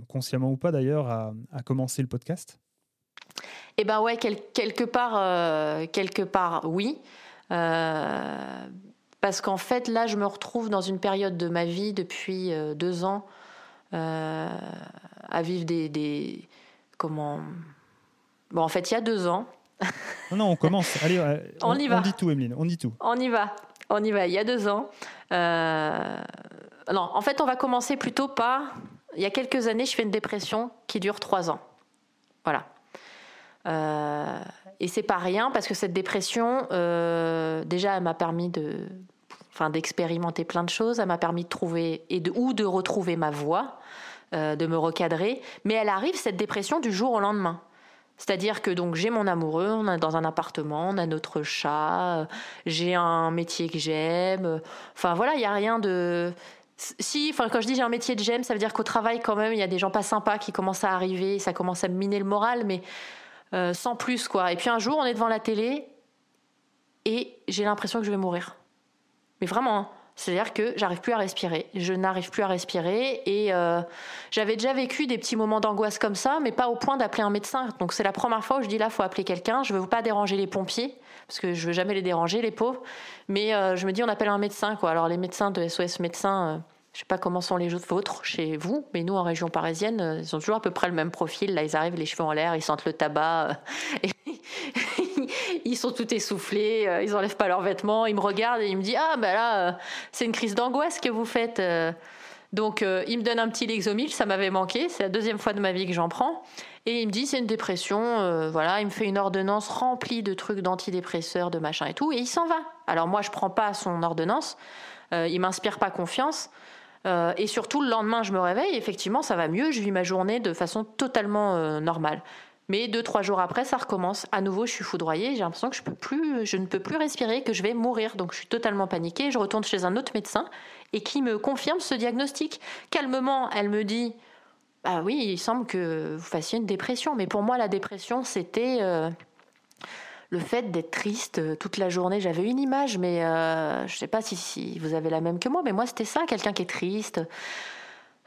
consciemment ou pas d'ailleurs, à, commencer le podcast? Eh ben ouais, quelque part, quelque part, oui. Parce qu'en fait, là, je me retrouve dans une période de ma vie depuis euh, deux ans euh, à vivre des, Comment? Bon, en fait, il y a deux ans. Non, non, on commence. Allez, euh, on, y va. On dit tout, Emeline, on dit tout. On y va. On y va. Il y a deux ans. Non, en fait, on va commencer plutôt par. Il y a quelques années, je fais une dépression qui dure trois ans. Voilà. Euh, et c'est pas rien parce que cette dépression, euh, déjà, elle m'a permis de, enfin, d'expérimenter plein de choses. Elle m'a permis de trouver et de, ou de retrouver ma voix, euh, de me recadrer. Mais elle arrive cette dépression du jour au lendemain. C'est-à-dire que donc j'ai mon amoureux, on est dans un appartement, on a notre chat, j'ai un métier que j'aime. Enfin voilà, il y a rien de si, enfin quand je dis j'ai un métier que j'aime, ça veut dire qu'au travail quand même il y a des gens pas sympas qui commencent à arriver, ça commence à me miner le moral, mais euh, sans plus quoi. Et puis un jour, on est devant la télé et j'ai l'impression que je vais mourir. Mais vraiment, hein. C'est-à-dire que j'arrive plus à respirer. Je n'arrive plus à respirer et euh, j'avais déjà vécu des petits moments d'angoisse comme ça, mais pas au point d'appeler un médecin. Donc c'est la première fois où je dis là, faut appeler quelqu'un. Je veux pas déranger les pompiers parce que je veux jamais les déranger, les pauvres. Mais euh, je me dis on appelle un médecin quoi. Alors les médecins de SOS médecins je sais pas comment sont les vôtres chez vous, mais nous en région parisienne, euh, ils ont toujours à peu près le même profil. Là, ils arrivent les cheveux en l'air, ils sentent le tabac, euh, ils sont tout essoufflés, euh, ils enlèvent pas leurs vêtements, ils me regardent et ils me disent ah ben là c'est une crise d'angoisse que vous faites. Donc ils me donnent un petit Lexomil, ça m'avait manqué, c'est la deuxième fois de ma vie que j'en prends. Et il me dit c'est une dépression, voilà, il me fait une ordonnance remplie de trucs d'antidépresseurs, de machin et tout, et il s'en va. Alors moi je prends pas son ordonnance, il m'inspire pas confiance. Euh, et surtout, le lendemain, je me réveille, effectivement, ça va mieux, je vis ma journée de façon totalement euh, normale. Mais deux, trois jours après, ça recommence. À nouveau, je suis foudroyée, j'ai l'impression que je, ne peux plus respirer, que je vais mourir. Donc je suis totalement paniquée, je retourne chez un autre médecin et qui me confirme ce diagnostic. Calmement, elle me dit Ah oui, il semble que vous fassiez une dépression. Mais pour moi, la dépression, c'était. Euh, le fait d'être triste euh, toute la journée. J'avais une image, mais euh, je ne sais pas si, vous avez la même que moi, mais moi c'était ça, quelqu'un qui est triste.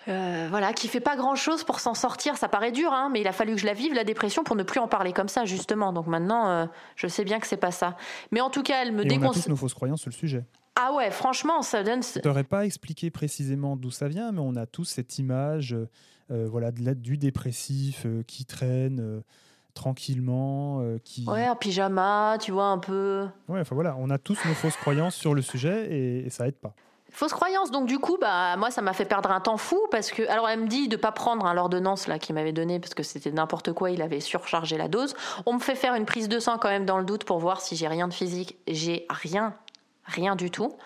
Euh, voilà, qui fait pas grand chose pour s'en sortir. Ça paraît dur, hein, mais il a fallu que je la vive la dépression pour ne plus en parler comme ça, justement. Donc maintenant, je sais bien que c'est pas ça. Mais en tout cas, elle me déconseille. On a tous nos fausses croyances sur le sujet. Ah ouais, franchement, ça donne. Je n'aurais pas expliqué précisément d'où ça vient, mais on a tous cette image, voilà, du dépressif qui traîne tranquillement, euh, qui... Ouais, un pyjama, tu vois, un peu... Ouais, enfin voilà, on a tous nos fausses croyances sur le sujet et, ça aide pas. Fausse croyance, donc du coup, bah moi ça m'a fait perdre un temps fou parce que, alors elle me dit de pas prendre hein, l'ordonnance là qu'il m'avait donnée parce que c'était n'importe quoi, il avait surchargé la dose. On me fait faire une prise de sang quand même dans le doute pour voir si j'ai rien de physique. J'ai rien, rien du tout.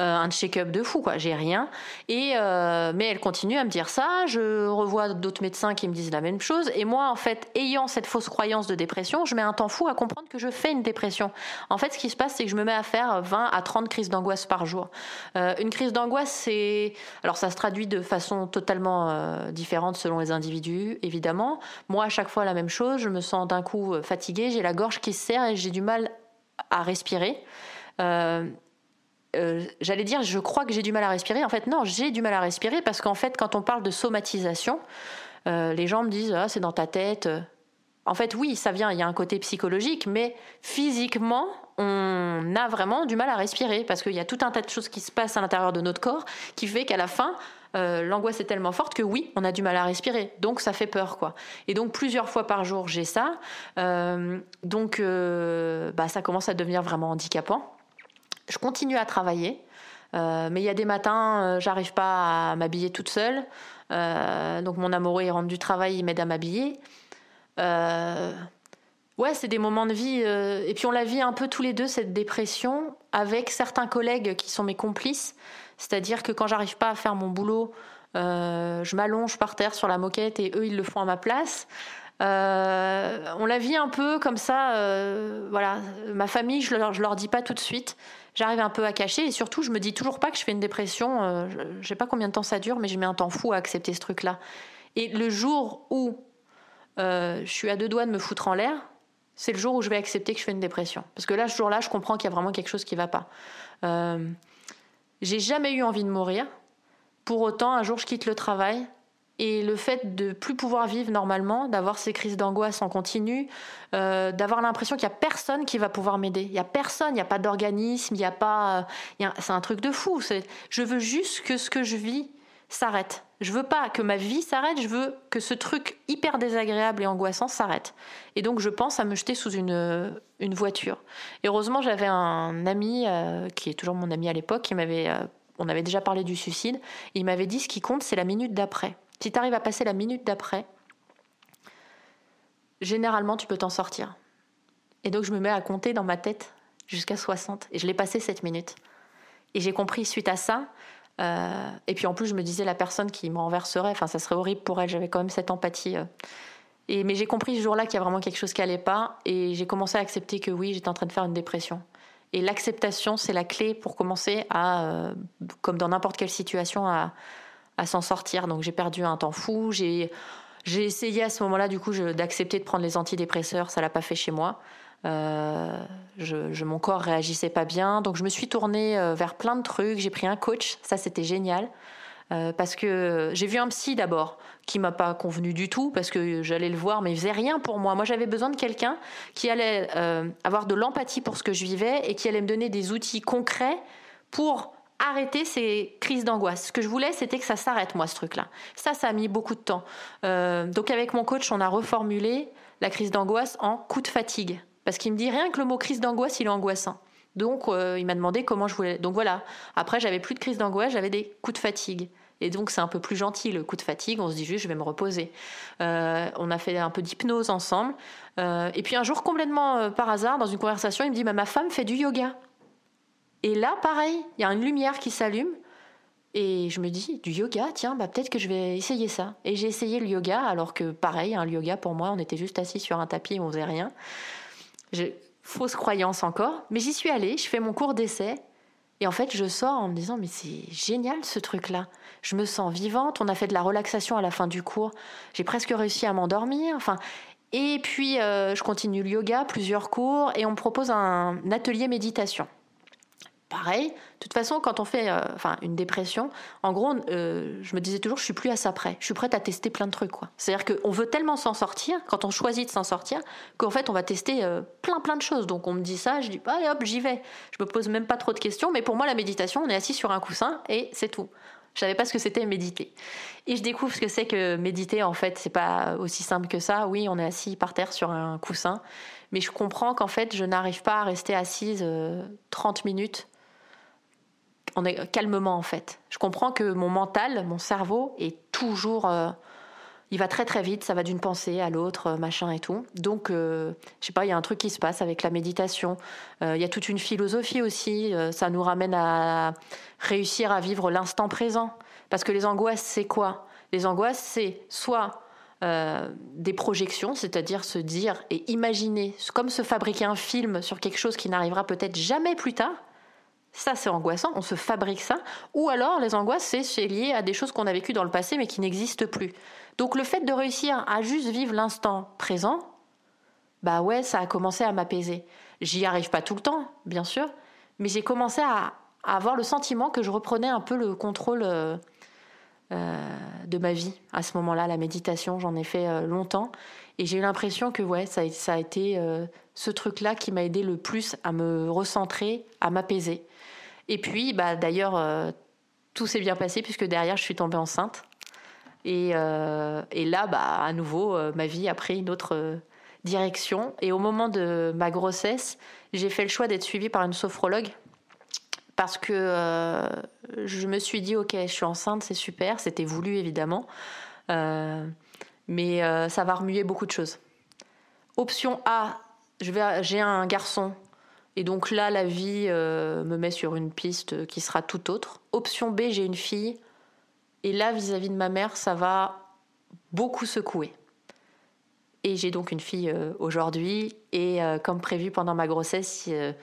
Euh, un check-up de fou, quoi. J'ai rien. Et euh, mais elle continue à me dire ça. Je revois d'autres médecins qui me disent la même chose. Et moi, en fait, ayant cette fausse croyance de dépression, je mets un temps fou à comprendre que je fais une dépression. En fait, ce qui se passe, c'est que je me mets à faire 20 à 30 crises d'angoisse par jour. Euh, une crise d'angoisse, c'est alors ça se traduit de façon totalement différente selon les individus, évidemment. Moi, à chaque fois la même chose. Je me sens d'un coup fatiguée, j'ai la gorge qui se serre et j'ai du mal à respirer. J'allais dire, je crois que j'ai du mal à respirer. En fait, non, j'ai du mal à respirer parce qu'en fait, quand on parle de somatisation, euh, les gens me disent, ah, c'est dans ta tête. En fait, oui, ça vient, il y a un côté psychologique, mais physiquement, on a vraiment du mal à respirer parce qu'il y a tout un tas de choses qui se passent à l'intérieur de notre corps qui fait qu'à la fin, euh, l'angoisse est tellement forte que oui, on a du mal à respirer. Donc ça fait peur, quoi. Et donc plusieurs fois par jour, j'ai ça. donc bah, ça commence à devenir vraiment handicapant je continue à travailler. Euh, mais il y a des matins, euh, j'arrive pas à m'habiller toute seule. Euh, donc mon amoureux, il rentre du travail, il m'aide à m'habiller. ouais, c'est des moments de vie. et puis on la vit un peu tous les deux, cette dépression, avec certains collègues qui sont mes complices. C'est-à-dire que quand j'arrive pas à faire mon boulot, je m'allonge par terre sur la moquette et eux, ils le font à ma place. on la vit un peu comme ça. voilà, ma famille, je leur, je leur dis pas tout de suite. J'arrive un peu à cacher et surtout, je me dis toujours pas que je fais une dépression. je sais pas combien de temps ça dure, mais je mets un temps fou à accepter ce truc-là. Et le jour où je suis à deux doigts de me foutre en l'air, c'est le jour où je vais accepter que je fais une dépression. Parce que là, ce jour-là, je comprends qu'il y a vraiment quelque chose qui va pas. Euh, j'ai jamais eu envie de mourir. Pour autant, un jour, je quitte le travail. Et le fait de plus pouvoir vivre normalement, d'avoir ces crises d'angoisse en continu, euh, d'avoir l'impression qu'il n'y a personne qui va pouvoir m'aider. Il n'y a personne, il n'y a pas d'organisme, il n'y a pas. C'est un truc de fou. Je veux juste que ce que je vis s'arrête. Je veux pas que ma vie s'arrête, je veux que ce truc hyper désagréable et angoissant s'arrête. Et donc je pense à me jeter sous une, une voiture. Heureusement, j'avais un ami, euh, qui est toujours mon ami à l'époque, qui m'avait, euh, on avait déjà parlé du suicide, il m'avait dit ce qui compte, c'est la minute d'après. Si tu arrives à passer la minute d'après, généralement tu peux t'en sortir. Et donc je me mets à compter dans ma tête jusqu'à 60. Et je l'ai passé cette minute. Et j'ai compris suite à ça euh, et puis en plus, je me disais, la personne qui me renverserait, enfin, ça serait horrible pour elle. J'avais quand même cette empathie. Euh. Et, mais j'ai compris ce jour-là qu'il y a vraiment quelque chose qui allait pas. Et j'ai commencé à accepter que oui, j'étais en train de faire une dépression. Et l'acceptation, c'est la clé pour commencer à, euh, comme dans n'importe quelle situation, à, à s'en sortir. Donc j'ai perdu un temps fou. J'ai, j'ai essayé à ce moment-là, du coup, d'accepter de prendre les antidépresseurs. Ça l'a pas fait chez moi. Euh, je, mon corps réagissait pas bien, donc je me suis tournée euh, vers plein de trucs. J'ai pris un coach, ça c'était génial. Euh, parce que j'ai vu un psy d'abord qui m'a pas convenu du tout parce que j'allais le voir mais il faisait rien pour moi. Moi j'avais besoin de quelqu'un qui allait avoir de l'empathie pour ce que je vivais et qui allait me donner des outils concrets pour arrêter ces crises d'angoisse. Ce que je voulais, c'était que ça s'arrête, moi, ce truc-là. Ça, ça a mis beaucoup de temps. donc, avec mon coach, on a reformulé la crise d'angoisse en coup de fatigue. Parce qu'il me dit rien que le mot crise d'angoisse, il est angoissant. Donc, euh, il m'a demandé comment je voulais. Donc voilà. Après, j'avais plus de crise d'angoisse, j'avais des coups de fatigue. Et donc, c'est un peu plus gentil le coup de fatigue. On se dit juste, je vais me reposer. Euh, on a fait un peu d'hypnose ensemble. Euh, et puis un jour, complètement par hasard, dans une conversation, il me dit, bah, ma femme fait du yoga. Et là, pareil, il y a une lumière qui s'allume. Et je me dis, du yoga, tiens, bah, peut-être que je vais essayer ça. Et j'ai essayé le yoga, alors que pareil, un yoga pour moi, on était juste assis sur un tapis et on faisait rien. Fausse croyance encore, mais j'y suis allée, je fais mon cours d'essai. Et en fait, je sors en me disant, mais c'est génial ce truc-là. Je me sens vivante. On a fait de la relaxation à la fin du cours. J'ai presque réussi à m'endormir. Enfin, et puis, euh, je continue le yoga, plusieurs cours, et on me propose un atelier méditation pareil. De toute façon, quand on fait euh, enfin, une dépression, en gros, euh, je me disais toujours, je suis plus à ça près. Je suis prête à tester plein de trucs. C'est-à-dire qu'on veut tellement s'en sortir, quand on choisit de s'en sortir, qu'en fait, on va tester euh, plein, plein de choses. Donc, on me dit ça, je dis, allez hop, j'y vais. Je me pose même pas trop de questions. Mais pour moi, la méditation, on est assis sur un coussin et c'est tout. Je savais pas ce que c'était méditer. Et je découvre ce que c'est que méditer. En fait, c'est pas aussi simple que ça. Oui, on est assis par terre sur un coussin. Mais je comprends qu'en fait, je n'arrive pas à rester assise 30 minutes on est calmement en fait. Je comprends que mon mental, mon cerveau est toujours, euh, il va très très vite, ça va d'une pensée à l'autre, euh, machin et tout. Donc, euh, je sais pas, il y a un truc qui se passe avec la méditation. Il y a toute une philosophie aussi. ça nous ramène à réussir à vivre l'instant présent. Parce que les angoisses, c'est quoi? Les angoisses, c'est soit des projections, c'est-à-dire se dire et imaginer, comme se fabriquer un film sur quelque chose qui n'arrivera peut-être jamais plus tard. Ça, c'est angoissant, on se fabrique ça. Ou alors, les angoisses, c'est lié à des choses qu'on a vécues dans le passé mais qui n'existent plus. Donc, le fait de réussir à juste vivre l'instant présent, bah ouais, ça a commencé à m'apaiser. J'y arrive pas tout le temps, bien sûr, mais j'ai commencé à, avoir le sentiment que je reprenais un peu le contrôle euh, euh, de ma vie à ce moment-là. La méditation, j'en ai fait euh, longtemps. Et j'ai eu l'impression que ouais, ça, ça a été ce truc-là qui m'a aidé le plus à me recentrer, à m'apaiser. Et puis, bah, d'ailleurs, euh, tout s'est bien passé puisque derrière, je suis tombée enceinte. Et, euh, et là, bah, à nouveau, euh, ma vie a pris une autre direction. Et au moment de ma grossesse, j'ai fait le choix d'être suivie par une sophrologue parce que je me suis dit, ok, je suis enceinte, c'est super, c'était voulu évidemment, mais ça va remuer beaucoup de choses. Option A, j'ai un garçon et donc là, la vie euh, me met sur une piste qui sera tout autre. Option B, j'ai une fille. Et là, vis-à-vis de ma mère, ça va beaucoup secouer. Et j'ai donc une fille euh, aujourd'hui. Et euh, comme prévu pendant ma grossesse, il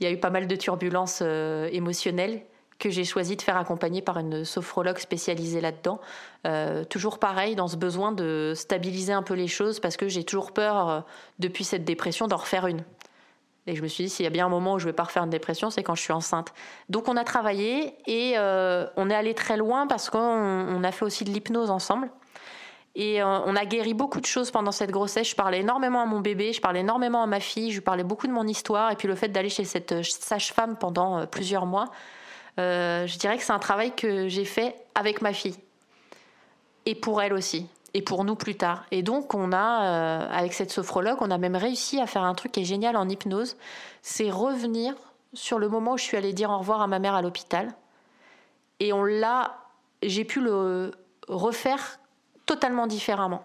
y a eu pas mal de turbulences émotionnelles que j'ai choisi de faire accompagner par une sophrologue spécialisée là-dedans. toujours pareil, dans ce besoin de stabiliser un peu les choses, parce que j'ai toujours peur, depuis cette dépression, d'en refaire une. Et je me suis dit, s'il y a bien un moment où je ne vais pas refaire une dépression, c'est quand je suis enceinte. Donc on a travaillé et euh, on est allé très loin parce qu'on a fait aussi de l'hypnose ensemble. Et euh, on a guéri beaucoup de choses pendant cette grossesse. Je parlais énormément à mon bébé, je parlais énormément à ma fille, je parlais beaucoup de mon histoire. Et puis le fait d'aller chez cette euh, sage-femme pendant plusieurs mois, je dirais que c'est un travail que j'ai fait avec ma fille. Et pour elle aussi et pour nous plus tard. Et donc, on a, euh, avec cette sophrologue, on a même réussi à faire un truc qui est génial en hypnose, c'est revenir sur le moment où je suis allée dire au revoir à ma mère à l'hôpital. Et on l'a, j'ai pu le refaire totalement différemment.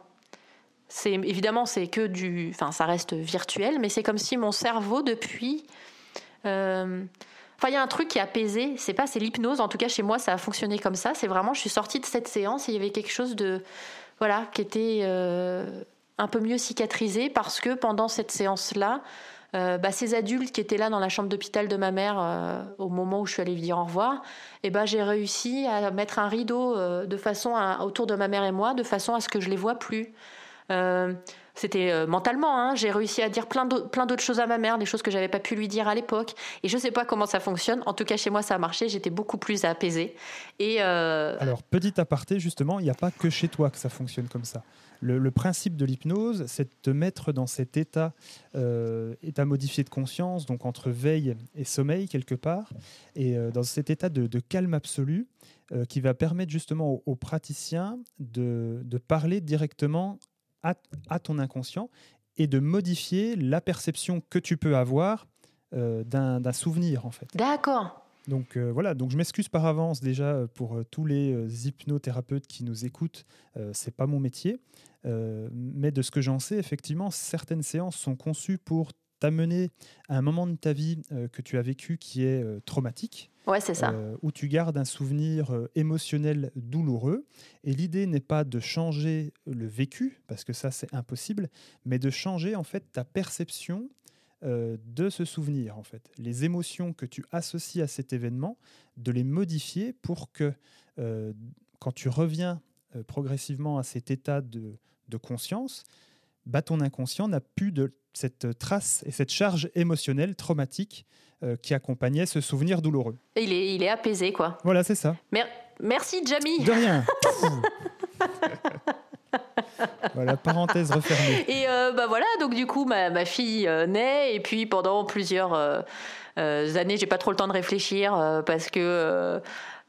C'est évidemment c'est que du, enfin ça reste virtuel, mais c'est comme si mon cerveau depuis, euh, enfin il y a un truc qui est apaisé. C'est pas c'est l'hypnose. En tout cas chez moi ça a fonctionné comme ça. C'est vraiment je suis sortie de cette séance et il y avait quelque chose de voilà, qui était euh, un peu mieux cicatrisé parce que pendant cette séance-là, euh, bah, ces adultes qui étaient là dans la chambre d'hôpital de ma mère euh, au moment où je suis allée lui dire au revoir, ben j'ai réussi à mettre un rideau de façon autour de ma mère et moi, de façon à ce que je les vois plus. C'était euh, mentalement, hein. j'ai réussi à dire plein d'autres choses à ma mère, des choses que j'avais pas pu lui dire à l'époque. Et je sais pas comment ça fonctionne. En tout cas, chez moi, ça a marché. J'étais beaucoup plus apaisée. Et euh, Alors, petit aparté, justement, il n'y a pas que chez toi que ça fonctionne comme ça. Le, principe de l'hypnose, c'est de te mettre dans cet état, euh, état modifié de conscience, donc entre veille et sommeil quelque part, et dans cet état de, calme absolu qui va permettre justement aux, praticiens de, de, parler directement à, ton inconscient et de modifier la perception que tu peux avoir euh, d'un souvenir en fait. D'accord. Donc euh, voilà, donc je m'excuse par avance déjà euh, pour tous les hypnothérapeutes qui nous écoutent, c'est pas mon métier, mais de ce que j'en sais, effectivement, certaines séances sont conçues pour t'amener à un moment de ta vie que tu as vécu qui est traumatique, Ouais, c'est ça. Euh, où tu gardes un souvenir euh, émotionnel douloureux. Et l'idée n'est pas de changer le vécu, parce que ça c'est impossible, mais de changer en fait ta perception euh, de ce souvenir. En fait, les émotions que tu associes à cet événement, de les modifier pour que quand tu reviens progressivement à cet état de, de conscience, bah, ton inconscient n'a plus de cette trace et cette charge émotionnelle traumatique euh, qui accompagnait ce souvenir douloureux. il, est, il est apaisé, quoi. Voilà, c'est ça. merci, Jamie. De rien. voilà, parenthèse refermée. Et euh, bah voilà, donc du coup, ma, ma fille euh, naît, et puis pendant plusieurs années, j'ai pas trop le temps de réfléchir parce que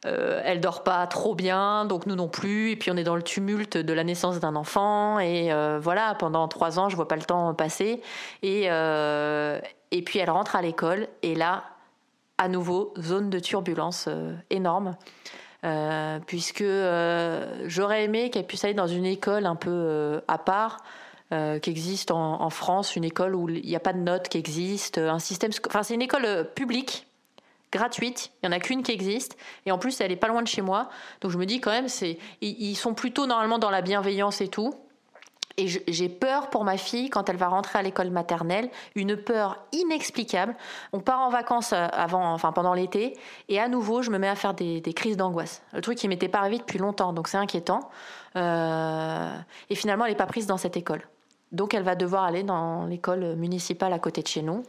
euh, elle dort pas trop bien, donc nous non plus. Et puis on est dans le tumulte de la naissance d'un enfant. Et euh, voilà, pendant trois ans, je vois pas le temps passer. Et, euh, et puis elle rentre à l'école. Et là, à nouveau, zone de turbulence énorme. puisque j'aurais aimé qu'elle puisse aller dans une école un peu à part. qui existe en, en, France, une école où il n'y a pas de notes qui existe, un système, enfin c'est une école publique gratuite. Il y en a qu'une qui existe. Et en plus, elle est pas loin de chez moi. Donc je me dis quand même, c'est, ils sont plutôt normalement dans la bienveillance et tout. Et j'ai peur pour ma fille quand elle va rentrer à l'école maternelle, une peur inexplicable. On part en vacances euh, avant, enfin pendant l'été, et à nouveau, je me mets à faire des, crises d'angoisse. Le truc qui m'était pas arrivé depuis longtemps, donc c'est inquiétant. Euh, et finalement, elle n'est pas prise dans cette école. Donc elle va devoir aller dans l'école municipale à côté de chez nous.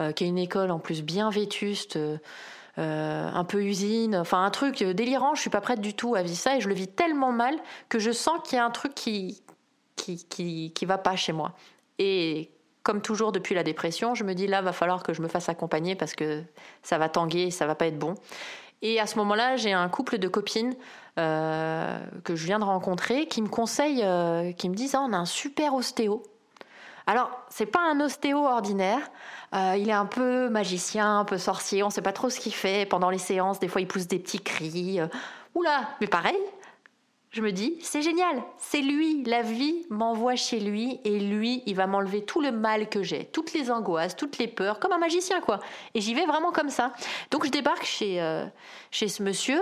Euh, qui est une école en plus bien vétuste. Euh, un peu usine, enfin un truc délirant. Je suis pas prête du tout à vivre ça et je le vis tellement mal que je sens qu'il y a un truc qui qui, qui qui va pas chez moi. Et comme toujours depuis la dépression, je me dis là va falloir que je me fasse accompagner parce que ça va tanguer, ça va pas être bon. Et à ce moment-là, j'ai un couple de copines euh, que je viens de rencontrer qui me conseillent, qui me disent ah, on a un super ostéo alors, c'est pas un ostéo ordinaire. Euh, il est un peu magicien, un peu sorcier. On sait pas trop ce qu'il fait pendant les séances. Des fois, il pousse des petits cris. Euh, oula, mais pareil. Je me dis, c'est génial. C'est lui. La vie m'envoie chez lui et lui, il va m'enlever tout le mal que j'ai, toutes les angoisses, toutes les peurs, comme un magicien, quoi. Et j'y vais vraiment comme ça. Donc, je débarque chez, euh, chez ce monsieur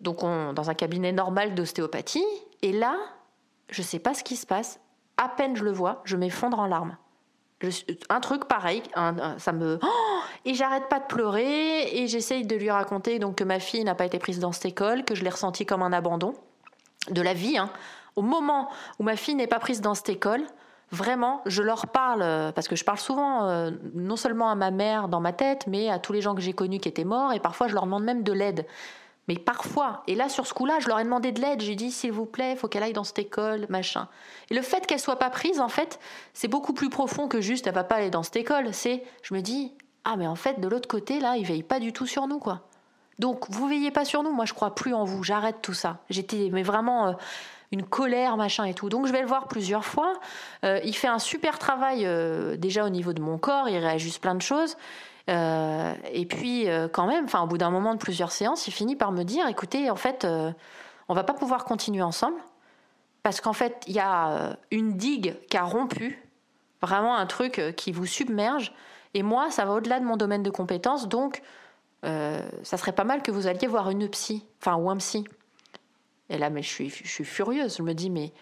donc dans un cabinet normal d'ostéopathie. Et là, je sais pas ce qui se passe. À peine je le vois, je m'effondre en larmes. un truc pareil, ça me. Et j'arrête pas de pleurer et j'essaye de lui raconter donc que ma fille n'a pas été prise dans cette école, que je l'ai ressenti comme un abandon de la vie. Hein. Au moment où ma fille n'est pas prise dans cette école, vraiment, je leur parle, euh, parce que je parle souvent, euh, non seulement à ma mère dans ma tête, mais à tous les gens que j'ai connus qui étaient morts, et parfois je leur demande même de l'aide. Mais parfois, et là sur ce coup-là, je leur ai demandé de l'aide. J'ai dit, s'il vous plaît, faut qu'elle aille dans cette école, machin. Et le fait qu'elle soit pas prise, en fait, c'est beaucoup plus profond que juste, elle va pas aller dans cette école. C'est, je me dis, ah mais en fait, de l'autre côté, là, ils veillent pas du tout sur nous, quoi. Donc, vous veillez pas sur nous. Moi, je crois plus en vous. J'arrête tout ça. J'étais, mais vraiment. Euh, une colère, machin et tout. Donc je vais le voir plusieurs fois. Euh, il fait un super travail euh, déjà au niveau de mon corps, il réajuste plein de choses. Euh, et puis, euh, quand même, au bout d'un moment de plusieurs séances, il finit par me dire écoutez, en fait, euh, on va pas pouvoir continuer ensemble parce qu'en fait, il y a une digue qui a rompu, vraiment un truc qui vous submerge. Et moi, ça va au-delà de mon domaine de compétences, donc ça serait pas mal que vous alliez voir une psy, enfin, ou un psy. Et là, mais je suis, je suis furieuse. Je me dis mais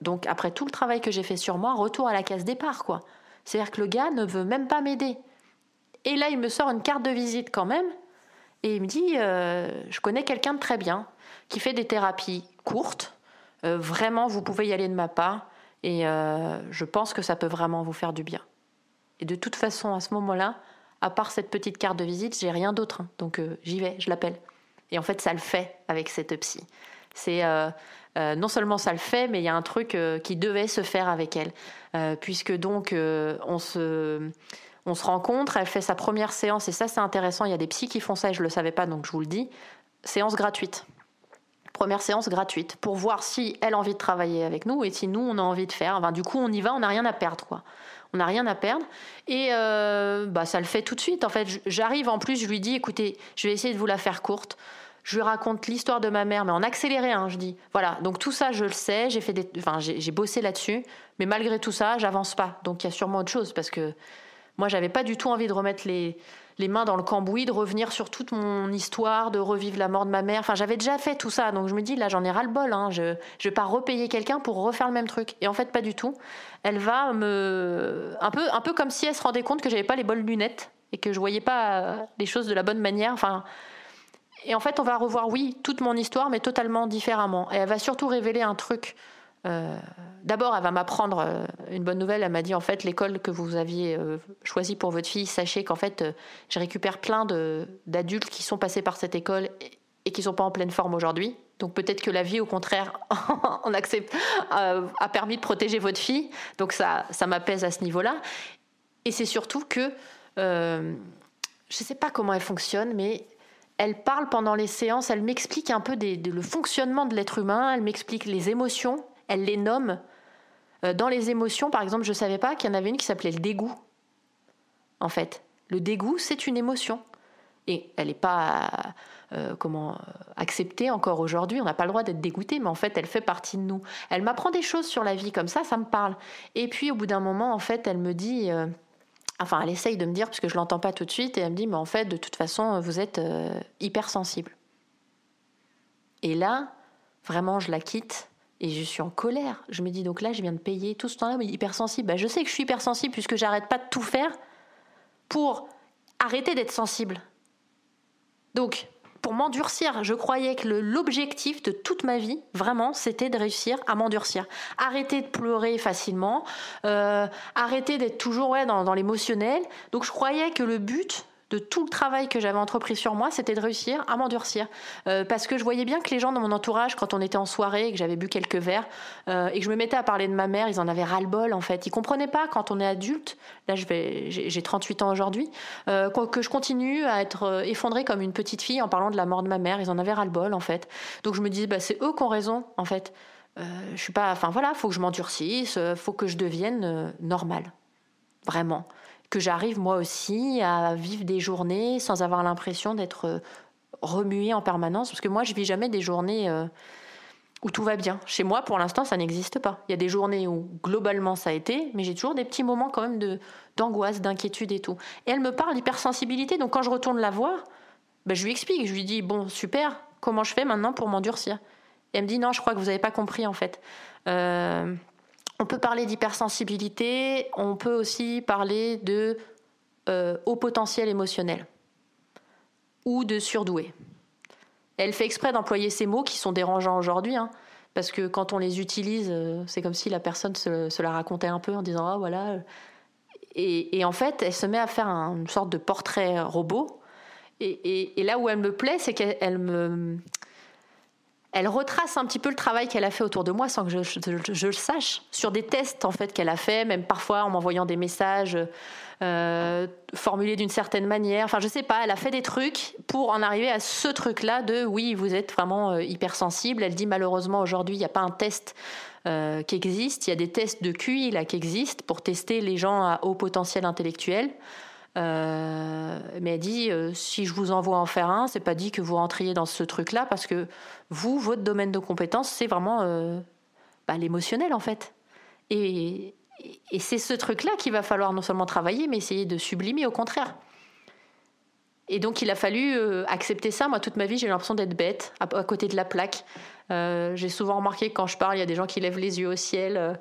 donc après tout le travail que j'ai fait sur moi, retour à la case départ, quoi. C'est-à-dire que le gars ne veut même pas m'aider. Et là, il me sort une carte de visite quand même. Et il me dit, euh, je connais quelqu'un de très bien, qui fait des thérapies courtes. Euh, vraiment, vous pouvez y aller de ma part. Et euh, je pense que ça peut vraiment vous faire du bien. Et de toute façon, à ce moment-là, à part cette petite carte de visite, j'ai rien d'autre. Hein. Donc j'y vais, je l'appelle. Et en fait, ça le fait avec cette psy. C'est non seulement ça le fait, mais il y a un truc qui devait se faire avec elle, puisque donc on se on se rencontre, elle fait sa première séance, et ça c'est intéressant, il y a des psys qui font ça et je ne le savais pas, donc je vous le dis. Séance gratuite. Première séance gratuite, pour voir si elle a envie de travailler avec nous et si nous on a envie de faire. Enfin, du coup, on y va, on n'a rien à perdre, quoi. On n'a rien à perdre. Et euh, bah, ça le fait tout de suite. En fait, j'arrive en plus, je lui dis écoutez, je vais essayer de vous la faire courte. Je lui raconte l'histoire de ma mère, mais en accéléré, hein, je dis. Voilà, donc tout ça, je le sais, j'ai fait des, enfin, j'ai bossé là-dessus, mais malgré tout ça, j'avance pas. Donc il y a sûrement autre chose parce que moi, j'avais pas du tout envie de remettre les, mains dans le cambouis, de revenir sur toute mon histoire, de revivre la mort de ma mère. Enfin, j'avais déjà fait tout ça, donc je me dis là, j'en ai ras le bol. Hein. Je, ne vais pas repayer quelqu'un pour refaire le même truc. Et en fait, pas du tout. Elle va me un peu, un peu comme si elle se rendait compte que j'avais pas les bonnes lunettes et que je voyais pas les choses de la bonne manière. Enfin. Et en fait, on va revoir, oui, toute mon histoire, mais totalement différemment. Et elle va surtout révéler un truc euh, d'abord, elle va m'apprendre euh, une bonne nouvelle. Elle m'a dit en fait l'école que vous aviez euh, choisie pour votre fille, sachez qu'en fait, je récupère plein d'adultes qui sont passés par cette école et, qui sont pas en pleine forme aujourd'hui. Donc peut-être que la vie, au contraire, on accepte, a permis de protéger votre fille. Donc ça, ça m'apaise à ce niveau-là. Et c'est surtout que je ne sais pas comment elle fonctionne, mais elle parle pendant les séances, elle m'explique un peu le fonctionnement de l'être humain, elle m'explique les émotions, elle les nomme. Euh, dans les émotions, par exemple, je ne savais pas qu'il y en avait une qui s'appelait le dégoût. En fait, le dégoût, c'est une émotion. Et elle n'est pas euh, comment acceptée encore aujourd'hui. On n'a pas le droit d'être dégoûté, mais en fait, elle fait partie de nous. Elle m'apprend des choses sur la vie comme ça, ça me parle. Et puis, au bout d'un moment, en fait, elle me dit. Euh, enfin, elle essaye de me dire, parce que je l'entends pas tout de suite, et elle me dit, mais en fait, de toute façon, vous êtes hypersensible. Et là, vraiment, je la quitte et je suis en colère. Je me dis, donc là, je viens de payer tout ce temps-là, mais hypersensible. Bah, je sais que je suis hypersensible puisque j'arrête pas de tout faire pour arrêter d'être sensible. Donc, pour m'endurcir, je croyais que l'objectif de toute ma vie, vraiment, c'était de réussir à m'endurcir. Arrêter de pleurer facilement, euh, arrêter d'être toujours ouais, dans, dans l'émotionnel. Donc, je croyais que le but, de tout le travail que j'avais entrepris sur moi, c'était de réussir à m'endurcir. Euh, parce que je voyais bien que les gens dans mon entourage, quand on était en soirée et que j'avais bu quelques verres, euh, et que je me mettais à parler de ma mère, ils en avaient ras-le-bol en fait. Ils comprenaient pas quand on est adulte, là j'ai 38 ans aujourd'hui, euh, que je continue à être effondrée comme une petite fille en parlant de la mort de ma mère. Ils en avaient ras-le-bol en fait. Donc je me disais, bah, c'est eux qui ont raison en fait. je suis pas, enfin voilà, faut que je m'endurcisse, faut que je devienne normale, vraiment que j'arrive moi aussi à vivre des journées sans avoir l'impression d'être euh, remuée en permanence. Parce que moi, je vis jamais des journées euh, où tout va bien. Chez moi, pour l'instant, ça n'existe pas. Il y a des journées où globalement ça a été, mais j'ai toujours des petits moments quand même de, d'angoisse, d'inquiétude et tout. Et elle me parle d'hypersensibilité, donc quand je retourne la voir, ben, je lui explique, je lui dis, bon, super, comment je fais maintenant pour m'endurcir? Et elle me dit non, je crois que vous n'avez pas compris en fait. Euh, on peut parler d'hypersensibilité, on peut aussi parler de euh, haut potentiel émotionnel ou de surdoué. Elle fait exprès d'employer ces mots qui sont dérangeants aujourd'hui, hein, parce que quand on les utilise, euh, c'est comme si la personne se, la racontait un peu en disant ah voilà. Et, en fait, elle se met à faire une sorte de portrait robot. Et, là où elle me plaît, c'est qu'elle me, elle retrace un petit peu le travail qu'elle a fait autour de moi sans que je, le sache, sur des tests en fait qu'elle a fait, même parfois en m'envoyant des messages euh, formulés d'une certaine manière. Enfin, je sais pas, elle a fait des trucs pour en arriver à ce truc-là de oui, vous êtes vraiment euh, hypersensible. Elle dit malheureusement aujourd'hui, il n'y a pas un test euh, qui existe. Il y a des tests de QI là qui existent pour tester les gens à haut potentiel intellectuel. Euh, mais elle dit euh, si je vous envoie en faire un, c'est pas dit que vous rentriez dans ce truc-là parce que vous, votre domaine de compétence, c'est vraiment euh, bah, l'émotionnel en fait. Et, c'est ce truc-là qu'il va falloir non seulement travailler, mais essayer de sublimer au contraire. Et donc il a fallu accepter ça. Moi, toute ma vie, j'ai l'impression d'être bête à, côté de la plaque. j'ai souvent remarqué que quand je parle, il y a des gens qui lèvent les yeux au ciel,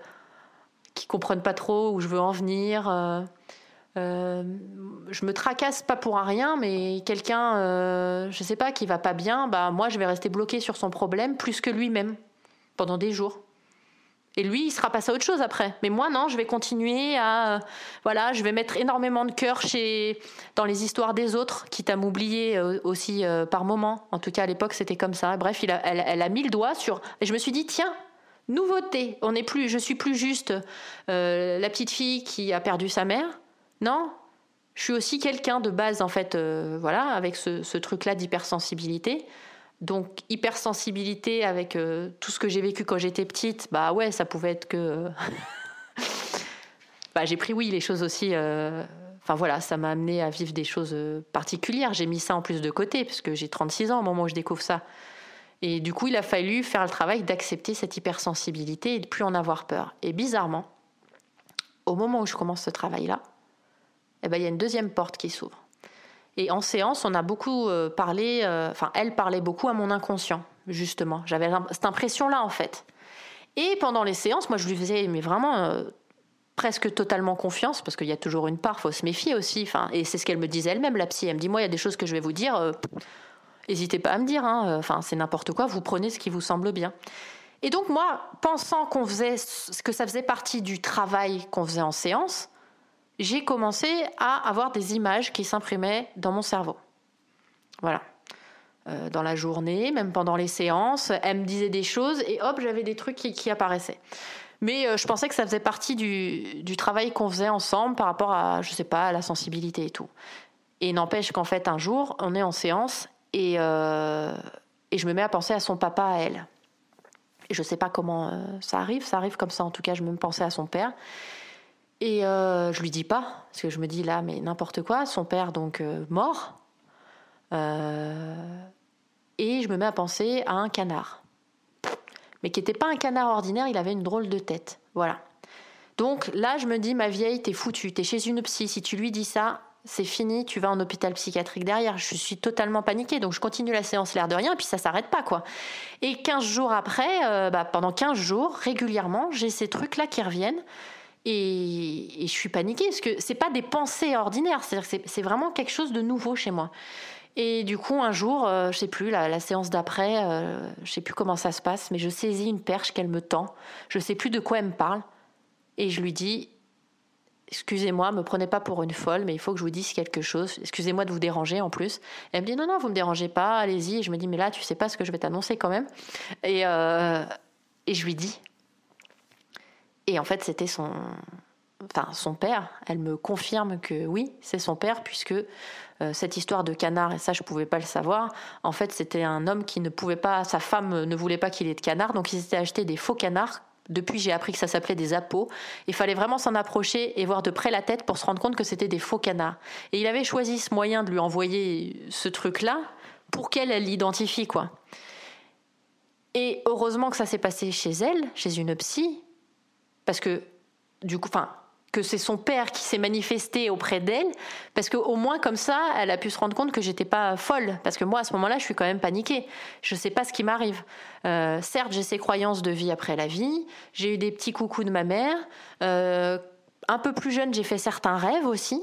qui comprennent pas trop où je veux en venir. Euh, je me tracasse pas pour un rien, mais quelqu'un, euh, je sais pas, qui va pas bien, bah moi je vais rester bloqué sur son problème plus que lui-même pendant des jours. Et lui, il sera passé à autre chose après. Mais moi, non, je vais continuer à, voilà, je vais mettre énormément de cœur chez, dans les histoires des autres, quitte à m'oublier euh, aussi par moment. En tout cas, à l'époque, c'était comme ça. Bref, il a, elle, a mis le doigt sur, et je me suis dit, tiens, nouveauté. On n'est plus, je suis plus juste la petite fille qui a perdu sa mère. Non, je suis aussi quelqu'un de base, en fait, euh, voilà, avec ce, truc-là d'hypersensibilité. Donc, hypersensibilité avec euh, tout ce que j'ai vécu quand j'étais petite, bah ouais, ça pouvait être que. bah, j'ai pris, oui, les choses aussi. Euh, enfin voilà, ça m'a amené à vivre des choses particulières. J'ai mis ça en plus de côté, puisque j'ai 36 ans au moment où je découvre ça. Et du coup, il a fallu faire le travail d'accepter cette hypersensibilité et de plus en avoir peur. Et bizarrement, au moment où je commence ce travail-là, eh ben, il y a une deuxième porte qui s'ouvre. Et en séance, on a beaucoup euh, parlé, euh, enfin, elle parlait beaucoup à mon inconscient, justement. J'avais cette impression-là, en fait. Et pendant les séances, moi, je lui faisais, mais vraiment, euh, presque totalement confiance, parce qu'il y a toujours une part, faut se méfier aussi. Et c'est ce qu'elle me disait elle-même, la psy. Elle me dit, moi, il y a des choses que je vais vous dire, n'hésitez pas à me dire. Hein, enfin, c'est n'importe quoi, vous prenez ce qui vous semble bien. Et donc, moi, pensant qu'on faisait, que ça faisait partie du travail qu'on faisait en séance, j'ai commencé à avoir des images qui s'imprimaient dans mon cerveau. Voilà. Euh, dans la journée, même pendant les séances, elle me disait des choses et hop, j'avais des trucs qui, apparaissaient. Mais euh, je pensais que ça faisait partie du, travail qu'on faisait ensemble par rapport à, je sais pas, à la sensibilité et tout. Et n'empêche qu'en fait, un jour, on est en séance et, euh, et je me mets à penser à son papa, à elle. Et je sais pas comment ça arrive, ça arrive comme ça en tout cas, je me pensais à son père. Et euh, je lui dis pas, parce que je me dis là, mais n'importe quoi, son père donc euh, mort. Euh, et je me mets à penser à un canard. Mais qui n'était pas un canard ordinaire, il avait une drôle de tête. Voilà. Donc là, je me dis, ma vieille, t'es foutue, t'es chez une psy. Si tu lui dis ça, c'est fini, tu vas en hôpital psychiatrique derrière. Je suis totalement paniquée, donc je continue la séance l'air de rien, et puis ça s'arrête pas, quoi. Et 15 jours après, bah, pendant 15 jours, régulièrement, j'ai ces trucs-là qui reviennent. Et, je suis paniquée parce que c'est pas des pensées ordinaires, c'est vraiment quelque chose de nouveau chez moi. Et du coup, un jour, euh, je sais plus, la, séance d'après, euh, je sais plus comment ça se passe, mais je saisis une perche qu'elle me tend. Je sais plus de quoi elle me parle. Et je lui dis Excusez-moi, me prenez pas pour une folle, mais il faut que je vous dise quelque chose. Excusez-moi de vous déranger en plus. elle me dit Non, non, vous me dérangez pas, allez-y. Et je me dis Mais là, tu sais pas ce que je vais t'annoncer quand même. Et, euh, et je lui dis et en fait, c'était son, enfin, son père. Elle me confirme que oui, c'est son père, puisque euh, cette histoire de canard, et ça, je ne pouvais pas le savoir, en fait, c'était un homme qui ne pouvait pas, sa femme ne voulait pas qu'il ait de canard, donc il s'était acheté des faux canards. Depuis, j'ai appris que ça s'appelait des appos. Il fallait vraiment s'en approcher et voir de près la tête pour se rendre compte que c'était des faux canards. Et il avait choisi ce moyen de lui envoyer ce truc-là pour qu'elle l'identifie, quoi. Et heureusement que ça s'est passé chez elle, chez une psy, parce que, du coup, enfin, que c'est son père qui s'est manifesté auprès d'elle, parce qu'au moins comme ça, elle a pu se rendre compte que j'étais pas folle, parce que moi à ce moment-là, je suis quand même paniquée. Je sais pas ce qui m'arrive. Euh, certes, j'ai ces croyances de vie après la vie. J'ai eu des petits coucous de ma mère. Euh, un peu plus jeune, j'ai fait certains rêves aussi,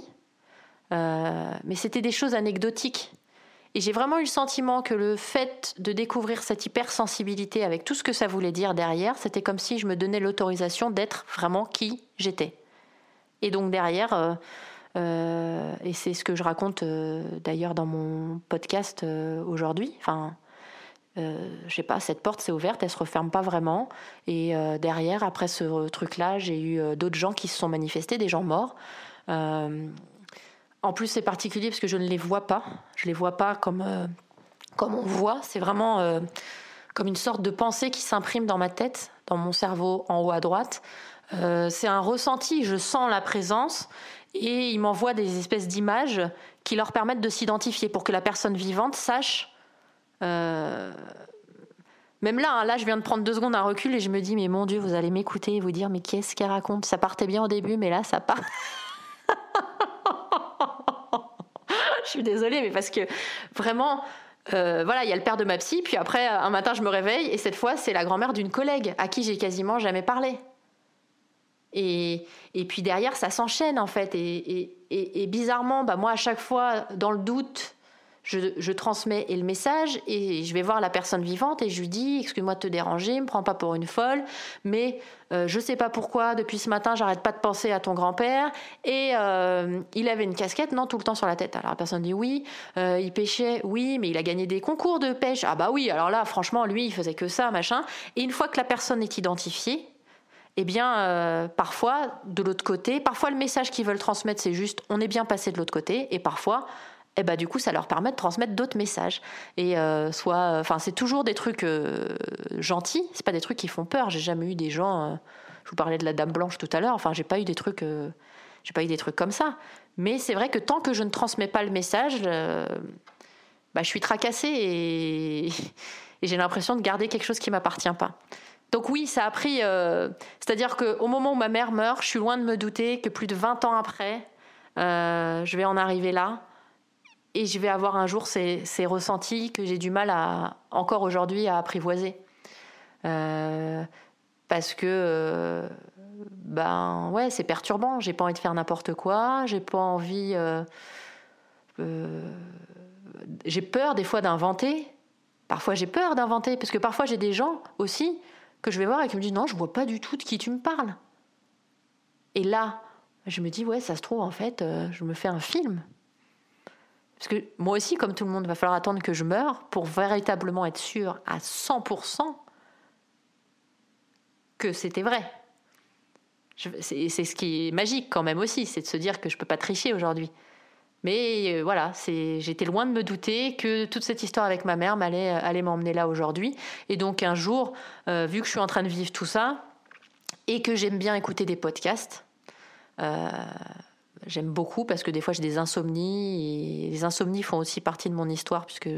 euh, mais c'était des choses anecdotiques. Et j'ai vraiment eu le sentiment que le fait de découvrir cette hypersensibilité avec tout ce que ça voulait dire derrière, c'était comme si je me donnais l'autorisation d'être vraiment qui j'étais. Et donc derrière, euh, euh, et c'est ce que je raconte euh, d'ailleurs dans mon podcast aujourd'hui, enfin, je sais pas, cette porte s'est ouverte, elle se referme pas vraiment. Et derrière, après ce truc-là, j'ai eu d'autres gens qui se sont manifestés, des gens morts. En plus, c'est particulier parce que je ne les vois pas. Je les vois pas comme comme on voit. C'est vraiment comme une sorte de pensée qui s'imprime dans ma tête, dans mon cerveau en haut à droite. Euh, c'est un ressenti, je sens la présence et ils m'envoient des espèces d'images qui leur permettent de s'identifier pour que la personne vivante sache. Euh, même là, hein, là, je viens de prendre deux secondes un recul et je me dis, mais mon Dieu, vous allez m'écouter et vous dire, mais qu'est-ce qu'elle raconte? Ça partait bien au début, mais là, ça part. je suis désolée, mais parce que vraiment, euh, voilà, il y a le père de ma psy, puis après, un matin, je me réveille et cette fois, c'est la grand-mère d'une collègue à qui j'ai quasiment jamais parlé. Et, et puis derrière, ça s'enchaîne en fait. Et, et, et, bizarrement, bah moi, à chaque fois, dans le doute, je, transmets le message et je vais voir la personne vivante et je lui dis Excuse-moi de te déranger, me prends pas pour une folle, mais euh, je sais pas pourquoi, depuis ce matin, j'arrête pas de penser à ton grand-père. Et euh, il avait une casquette, non, tout le temps sur la tête. Alors la personne dit Oui, euh, il pêchait, oui, mais il a gagné des concours de pêche. Ah bah oui, alors là, franchement, lui, il faisait que ça, machin. Et une fois que la personne est identifiée, eh bien, euh, parfois, de l'autre côté, parfois le message qu'ils veulent transmettre, c'est juste on est bien passé de l'autre côté, et parfois, eh ben, du coup, ça leur permet de transmettre d'autres messages. Et euh, soit, enfin, c'est toujours des trucs euh, gentils, c'est pas des trucs qui font peur. J'ai jamais eu des gens. je vous parlais de la Dame Blanche tout à l'heure. Enfin, j'ai pas eu des trucs, j'ai pas eu des trucs comme ça. Mais c'est vrai que tant que je ne transmets pas le message, bah, je suis tracassée et, et j'ai l'impression de garder quelque chose qui m'appartient pas. Donc oui, ça a pris... Euh, c'est-à-dire qu'au moment où ma mère meurt, je suis loin de me douter que plus de 20 ans après, euh, je vais en arriver là. Et je vais avoir un jour ces, ressentis que j'ai du mal à, encore aujourd'hui à apprivoiser. Euh, parce que, ben ouais, c'est perturbant. J'ai pas envie de faire n'importe quoi. J'ai pas envie... j'ai peur des fois d'inventer. Parfois j'ai peur d'inventer, parce que parfois j'ai des gens aussi que je vais voir et qui me dit non, je vois pas du tout de qui tu me parles. Et là, je me dis ouais, ça se trouve en fait, euh, je me fais un film. Parce que moi aussi, comme tout le monde, il va falloir attendre que je meure pour véritablement être sûr à 100% que c'était vrai. C'est ce qui est magique quand même aussi, c'est de se dire que je peux pas tricher aujourd'hui. Mais euh, voilà, j'étais loin de me douter que toute cette histoire avec ma mère euh, allait m'emmener là aujourd'hui. Et donc un jour, euh, vu que je suis en train de vivre tout ça et que j'aime bien écouter des podcasts, j'aime beaucoup parce que des fois j'ai des insomnies. Et les insomnies font aussi partie de mon histoire puisque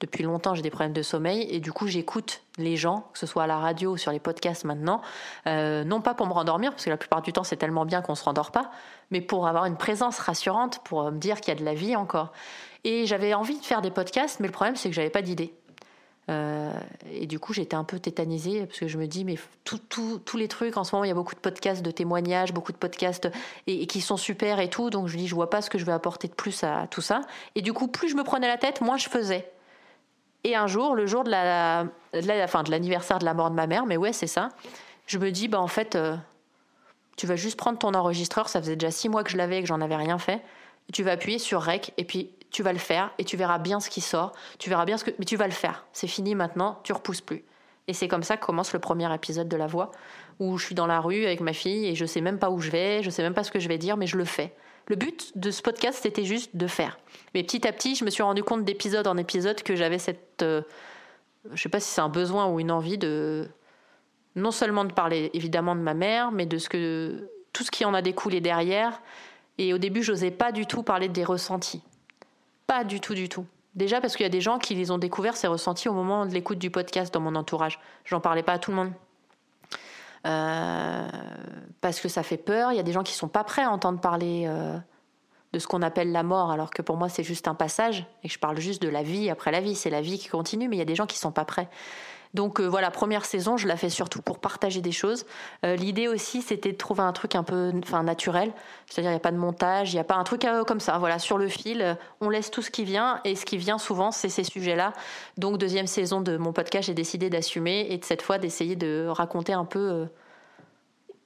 depuis longtemps j'ai des problèmes de sommeil et du coup j'écoute les gens, que ce soit à la radio ou sur les podcasts maintenant, euh, non pas pour me rendormir, parce que la plupart du temps c'est tellement bien qu'on se rendort pas, mais pour avoir une présence rassurante, pour me dire qu'il y a de la vie encore. Et j'avais envie de faire des podcasts, mais le problème c'est que j'avais pas d'idée. Euh, et du coup, j'étais un peu tétanisée parce que je me dis, mais tous les trucs, en ce moment, il y a beaucoup de podcasts de témoignages, beaucoup de podcasts et, qui sont super et tout. Donc, je dis, je vois pas ce que je vais apporter de plus à tout ça. Et du coup, plus je me prenais la tête, moins je faisais. Et un jour, le jour de la, fin, de l'anniversaire de la mort de ma mère, mais ouais, c'est ça. Je me dis, bah en fait, euh, tu vas juste prendre ton enregistreur. Ça faisait déjà six mois que je l'avais et que j'en avais rien fait. tu vas appuyer sur Rec et puis tu vas le faire et tu verras bien ce qui sort. Tu verras bien ce que, mais tu vas le faire. C'est fini maintenant. Tu repousses plus. Et c'est comme ça que commence le premier épisode de La Voix, où je suis dans la rue avec ma fille et je sais même pas où je vais, je sais même pas ce que je vais dire, mais je le fais. Le but de ce podcast, c'était juste de faire. Mais petit à petit, je me suis rendu compte d'épisode en épisode que j'avais cette. Je euh, je sais pas si c'est un besoin ou une envie de. Non seulement de parler évidemment de ma mère, mais de ce que. Tout ce qui en a découlé derrière. Et au début, j'osais pas du tout parler des ressentis. Pas du tout, du tout. Déjà parce qu'il y a des gens qui les ont découverts, ces ressentis, au moment de l'écoute du podcast dans mon entourage. J'en parlais pas à tout le monde. parce que ça fait peur. Il y a des gens qui sont pas prêts à entendre parler de ce qu'on appelle la mort, alors que pour moi c'est juste un passage et que je parle juste de la vie après la vie. C'est la vie qui continue, mais il y a des gens qui sont pas prêts. Donc euh, voilà, première saison, je la fais surtout pour partager des choses. Euh, l'idée aussi, c'était de trouver un truc un peu, naturel, c'est-à-dire il n'y a pas de montage, il n'y a pas un truc euh, comme ça. Voilà, sur le fil, on laisse tout ce qui vient et ce qui vient souvent, c'est ces sujets-là. Donc deuxième saison de mon podcast, j'ai décidé d'assumer et de cette fois d'essayer de raconter un peu,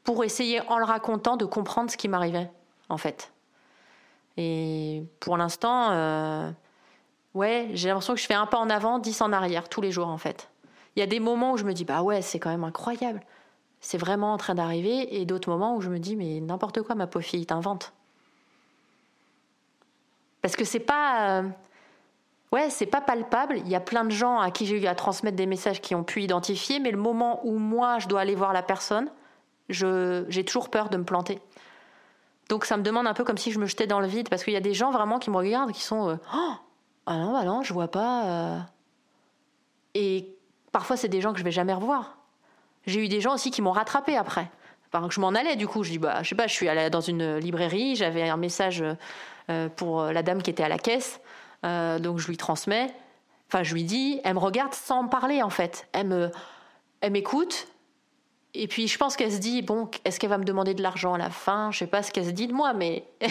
pour essayer en le racontant de comprendre ce qui m'arrivait en fait. Et pour l'instant, ouais, j'ai l'impression que je fais un pas en avant, dix en arrière tous les jours en fait. Il y a des moments où je me dis, bah ouais, c'est quand même incroyable. C'est vraiment en train d'arriver. Et d'autres moments où je me dis, mais n'importe quoi, ma pauvre fille, t'invente. Parce que c'est pas. Euh, ouais, c'est pas palpable. Il y a plein de gens à qui j'ai eu à transmettre des messages qui ont pu identifier, mais le moment où moi, je dois aller voir la personne, j'ai toujours peur de me planter. Donc ça me demande un peu comme si je me jetais dans le vide, parce qu'il y a des gens vraiment qui me regardent, qui sont. Euh, oh, ah non, bah non, je vois pas. Euh. Et Parfois, c'est des gens que je vais jamais revoir. J'ai eu des gens aussi qui m'ont rattrapé après. Enfin, je m'en allais, du coup, je dis, bah, je sais pas, je suis allée dans une librairie, j'avais un message euh, pour la dame qui était à la caisse, euh, donc je lui transmets. Enfin, je lui dis, elle me regarde sans me parler, en fait. Elle me, elle m'écoute, et puis je pense qu'elle se dit bon, est-ce qu'elle va me demander de l'argent à la fin? Je sais pas ce qu'elle se dit de moi, mais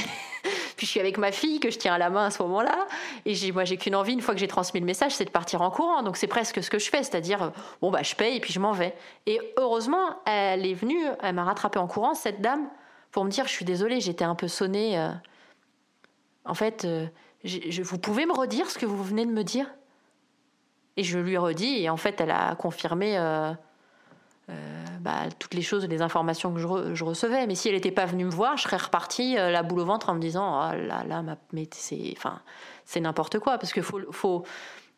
puis je suis avec ma fille que je tiens à la main à ce moment-là, et moi j'ai qu'une envie une fois que j'ai transmis le message, c'est de partir en courant. Donc c'est presque ce que je fais, c'est-à-dire euh, bon bah je paye et puis je m'en vais. Et heureusement, elle est venue, elle m'a rattrapé en courant cette dame pour me dire je suis désolée, j'étais un peu sonnée. Euh. En fait, euh, vous pouvez me redire ce que vous venez de me dire? Et je lui ai redit et en fait elle a confirmé. Bah, toutes les choses, les informations que je, recevais. Mais si elle n'était pas venue me voir, je serais repartie euh, la boule au ventre en me disant oh là là, mais c'est, enfin, c'est n'importe quoi parce que faut,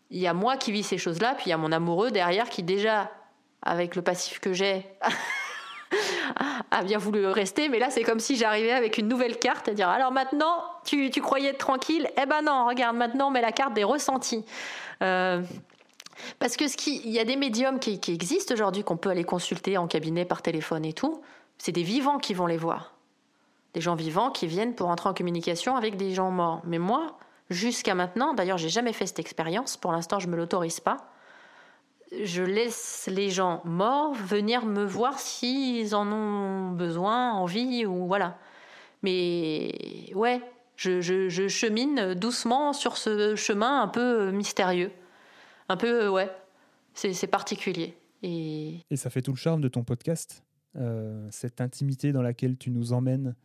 il y a moi qui vis ces choses-là, puis il y a mon amoureux derrière qui déjà, avec le passif que j'ai, a bien voulu rester. Mais là, c'est comme si j'arrivais avec une nouvelle carte à dire alors maintenant, tu, tu croyais être tranquille? Eh ben non, regarde maintenant, mais la carte des ressentis. Euh, parce que ce qui, il y a des médiums qui, existent aujourd'hui qu'on peut aller consulter en cabinet par téléphone et tout. C'est des vivants qui vont les voir. Des gens vivants qui viennent pour entrer en communication avec des gens morts. Mais moi, jusqu'à maintenant, d'ailleurs, j'ai jamais fait cette expérience. Pour l'instant, je me l'autorise pas. Je laisse les gens morts venir me voir s'ils en ont besoin, envie ou voilà. Mais ouais, je chemine doucement sur ce chemin un peu mystérieux un peu, euh, ouais, c'est particulier. Et... et ça fait tout le charme de ton podcast, euh, cette intimité dans laquelle tu nous emmènes,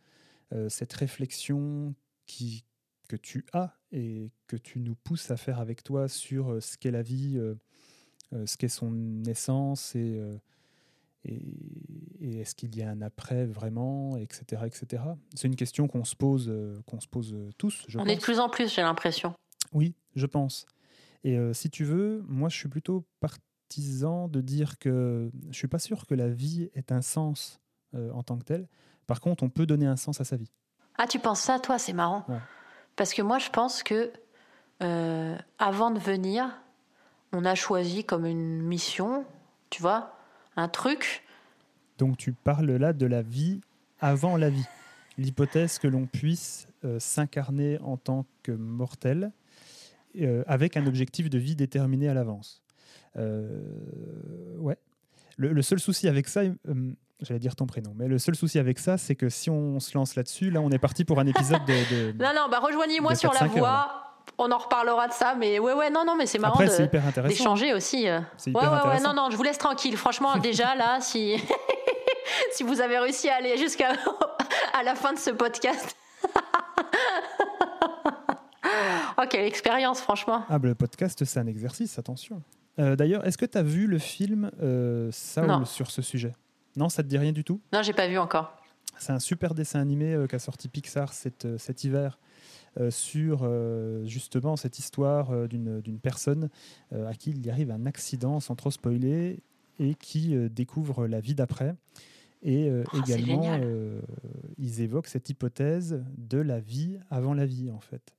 euh, cette réflexion qui, que tu as et que tu nous pousses à faire avec toi sur ce qu'est la vie, ce qu'est son essence et, et, est-ce qu'il y a un après vraiment, etc. etc. C'est une question qu'on se pose, qu'on se pose tous. On est de plus en plus, j'ai l'impression. Oui, je pense. Et euh, si tu veux, moi je suis plutôt partisan de dire que je suis pas sûr que la vie ait un sens euh, en tant que tel. Par contre, on peut donner un sens à sa vie. Ah, tu penses ça, toi, c'est marrant. Parce que moi, je pense que euh, avant de venir, on a choisi comme une mission, tu vois, un truc. Donc tu parles là de la vie avant la vie. L'hypothèse que l'on puisse s'incarner en tant que mortel euh, avec un objectif de vie déterminé à l'avance. Euh, ouais. Le, seul souci avec ça, euh, j'allais dire ton prénom, mais le seul souci avec ça, c'est que si on se lance là-dessus, là, on est parti pour un épisode de. non, non, bah rejoignez-moi sur la voie. On en reparlera de ça, mais ouais, ouais, non, non, mais c'est marrant d'échanger aussi. C'est hyper ouais, ouais, non, non, je vous laisse tranquille. Franchement, déjà là, si si vous avez réussi à aller jusqu'à à la fin de ce podcast. oh, quelle expérience, franchement. Ah, le podcast, c'est un exercice, attention. Euh, d'ailleurs, est-ce que tu as vu le film euh, Saul sur ce sujet? Non, ça te dit rien du tout? Non, j'ai pas vu encore. C'est un super dessin animé euh, qu'a sorti Pixar cet, euh, cet hiver sur justement cette histoire d'une personne à qui il y arrive un accident sans trop spoiler et qui découvre la vie d'après. Et oh, également, ils évoquent cette hypothèse de la vie avant la vie, en fait.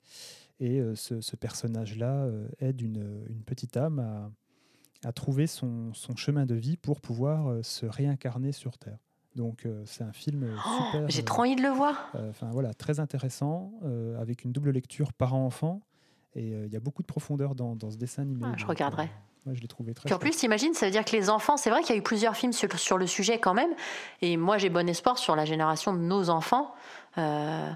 Et euh, ce, personnage-là euh, aide une, petite âme à trouver son, son, chemin de vie pour pouvoir se réincarner sur Terre. Donc c'est un film oh, super. J'ai trop envie de le voir. Enfin voilà, très intéressant, avec une double lecture parent-enfant. Et il y a beaucoup de profondeur dans, dans ce dessin animé. Ah, je regarderai. Moi, je l'ai trouvé très. Puis en plus, t'imagines, ça veut dire que les enfants, c'est vrai qu'il y a eu plusieurs films sur, sur le sujet quand même. Et moi, j'ai bon espoir sur la génération de nos enfants. Euh, euh,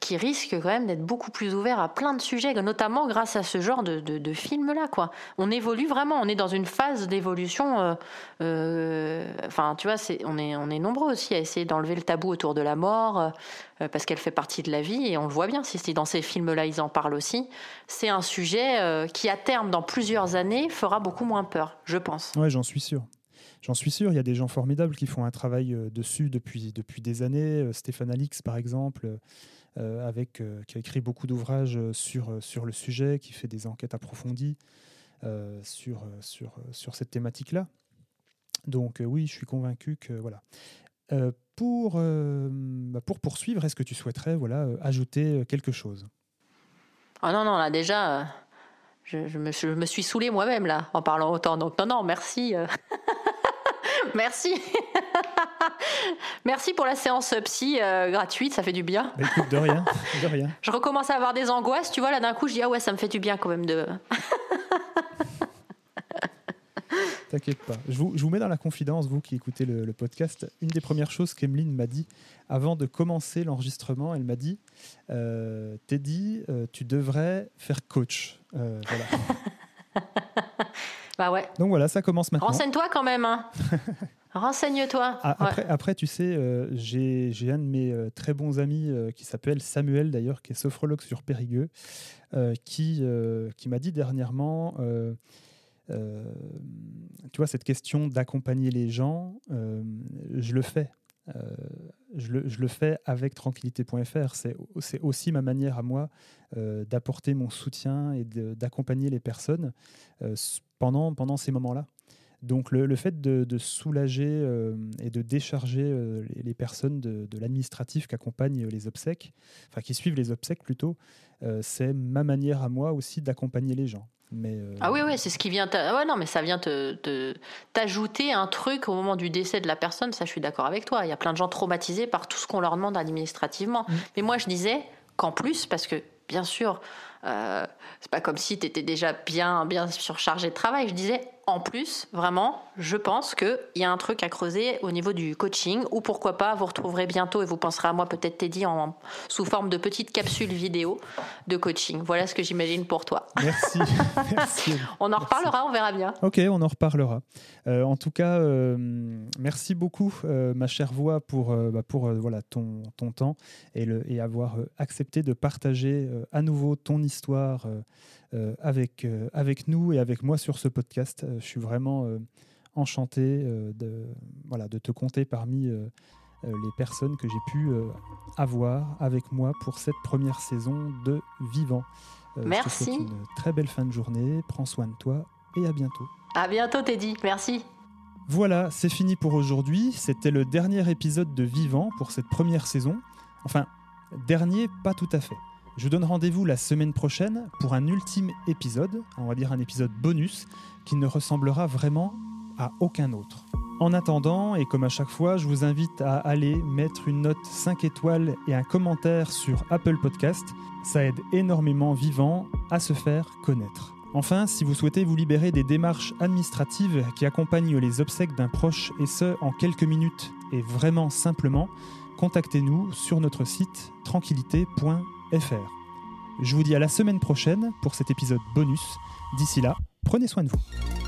qui risque quand même d'être beaucoup plus ouvert à plein de sujets, notamment grâce à ce genre de, de, film-là. Quoi. On évolue vraiment, on est dans une phase d'évolution. Euh, euh, enfin, tu vois, c'est, on, est, on est nombreux aussi à essayer d'enlever le tabou autour de la mort, parce qu'elle fait partie de la vie, et on le voit bien, si, dans ces films-là, ils en parlent aussi. C'est un sujet qui, à terme, dans plusieurs années, fera beaucoup moins peur, je pense. Ouais, j'en suis sûr. J'en suis sûr, il y a des gens formidables qui font un travail dessus depuis, depuis des années. Stéphane Alix, par exemple, euh, avec, euh, qui a écrit beaucoup d'ouvrages euh, sur, sur le sujet, qui fait des enquêtes approfondies sur, sur, sur cette thématique-là. Donc oui, je suis convaincu que voilà. pour, bah, pour poursuivre, est-ce que tu souhaiterais voilà, ajouter quelque chose? Ah non, non, là déjà, je, je, me, je, me, suis saoulé moi-même là, en parlant autant. Donc non, non, merci. merci. Merci pour la séance psy euh, gratuite, ça fait du bien. Bah, écoute, de rien, de rien. je recommence à avoir des angoisses, tu vois, là d'un coup je dis ah ouais, ça me fait du bien quand même de... T'inquiète pas. Je vous, je vous, mets dans la confidence, vous qui écoutez le, podcast. Une des premières choses qu'Emeline m'a dit avant de commencer l'enregistrement, elle m'a dit euh, Teddy, euh, tu devrais faire coach. Voilà. Bah ouais. Donc voilà, ça commence maintenant. Renseigne-toi quand même. Hein. Renseigne-toi. Ah, après, tu sais, euh, j'ai un de mes euh, très bons amis euh, qui s'appelle Samuel, d'ailleurs, qui est sophrologue sur Périgueux, qui, qui m'a dit dernièrement, tu vois, cette question d'accompagner les gens, je le fais. Je le, je, le, fais avec tranquillité.fr. C'est aussi ma manière à moi d'apporter mon soutien et d'accompagner les personnes pendant, pendant ces moments-là. Donc le, fait de, soulager euh, et de décharger euh, les, personnes de, l'administratif qui accompagnent les obsèques, enfin qui suivent les obsèques plutôt, euh, c'est ma manière à moi aussi d'accompagner les gens. Mais ah oui, oui, c'est ce qui vient. Ouais, non, mais ça vient te, t'ajouter un truc au moment du décès de la personne. Ça, je suis d'accord avec toi. Il y a plein de gens traumatisés par tout ce qu'on leur demande administrativement. Mm. Mais moi, je disais qu'en plus, parce que bien sûr, c'est pas comme si tu étais déjà bien, bien surchargé de travail. Je disais en plus, vraiment, je pense qu'il y a un truc à creuser au niveau du coaching, ou pourquoi pas, vous retrouverez bientôt, et vous penserez à moi peut-être Teddy, en, sous forme de petites capsules vidéo de coaching. Voilà ce que j'imagine pour toi. Merci. on en reparlera, on verra bien. Ok, on en reparlera. Euh, en tout cas, euh, merci beaucoup, euh, ma chère voix, pour, bah, pour voilà, ton, ton temps et, le, et avoir accepté de partager à nouveau ton histoire avec, euh, avec nous et avec moi sur ce podcast. Euh, je suis vraiment enchanté de, voilà, de te compter parmi les personnes que j'ai pu avoir avec moi pour cette première saison de Vivant. Merci. Je te souhaite une très belle fin de journée. Prends soin de toi et à bientôt. À bientôt, Teddy. Merci. Voilà, c'est fini pour aujourd'hui. C'était le dernier épisode de Vivant pour cette première saison. Enfin, dernier, pas tout à fait. Je donne rendez-vous la semaine prochaine pour un ultime épisode, on va dire un épisode bonus, qui ne ressemblera vraiment à aucun autre. En attendant, et comme à chaque fois, je vous invite à aller mettre une note 5 étoiles et un commentaire sur Apple Podcast. Ça aide énormément Vivant à se faire connaître. Enfin, si vous souhaitez vous libérer des démarches administratives qui accompagnent les obsèques d'un proche et ce en quelques minutes et vraiment simplement, contactez-nous sur notre site Je vous dis à la semaine prochaine pour cet épisode bonus. D'ici là, prenez soin de vous.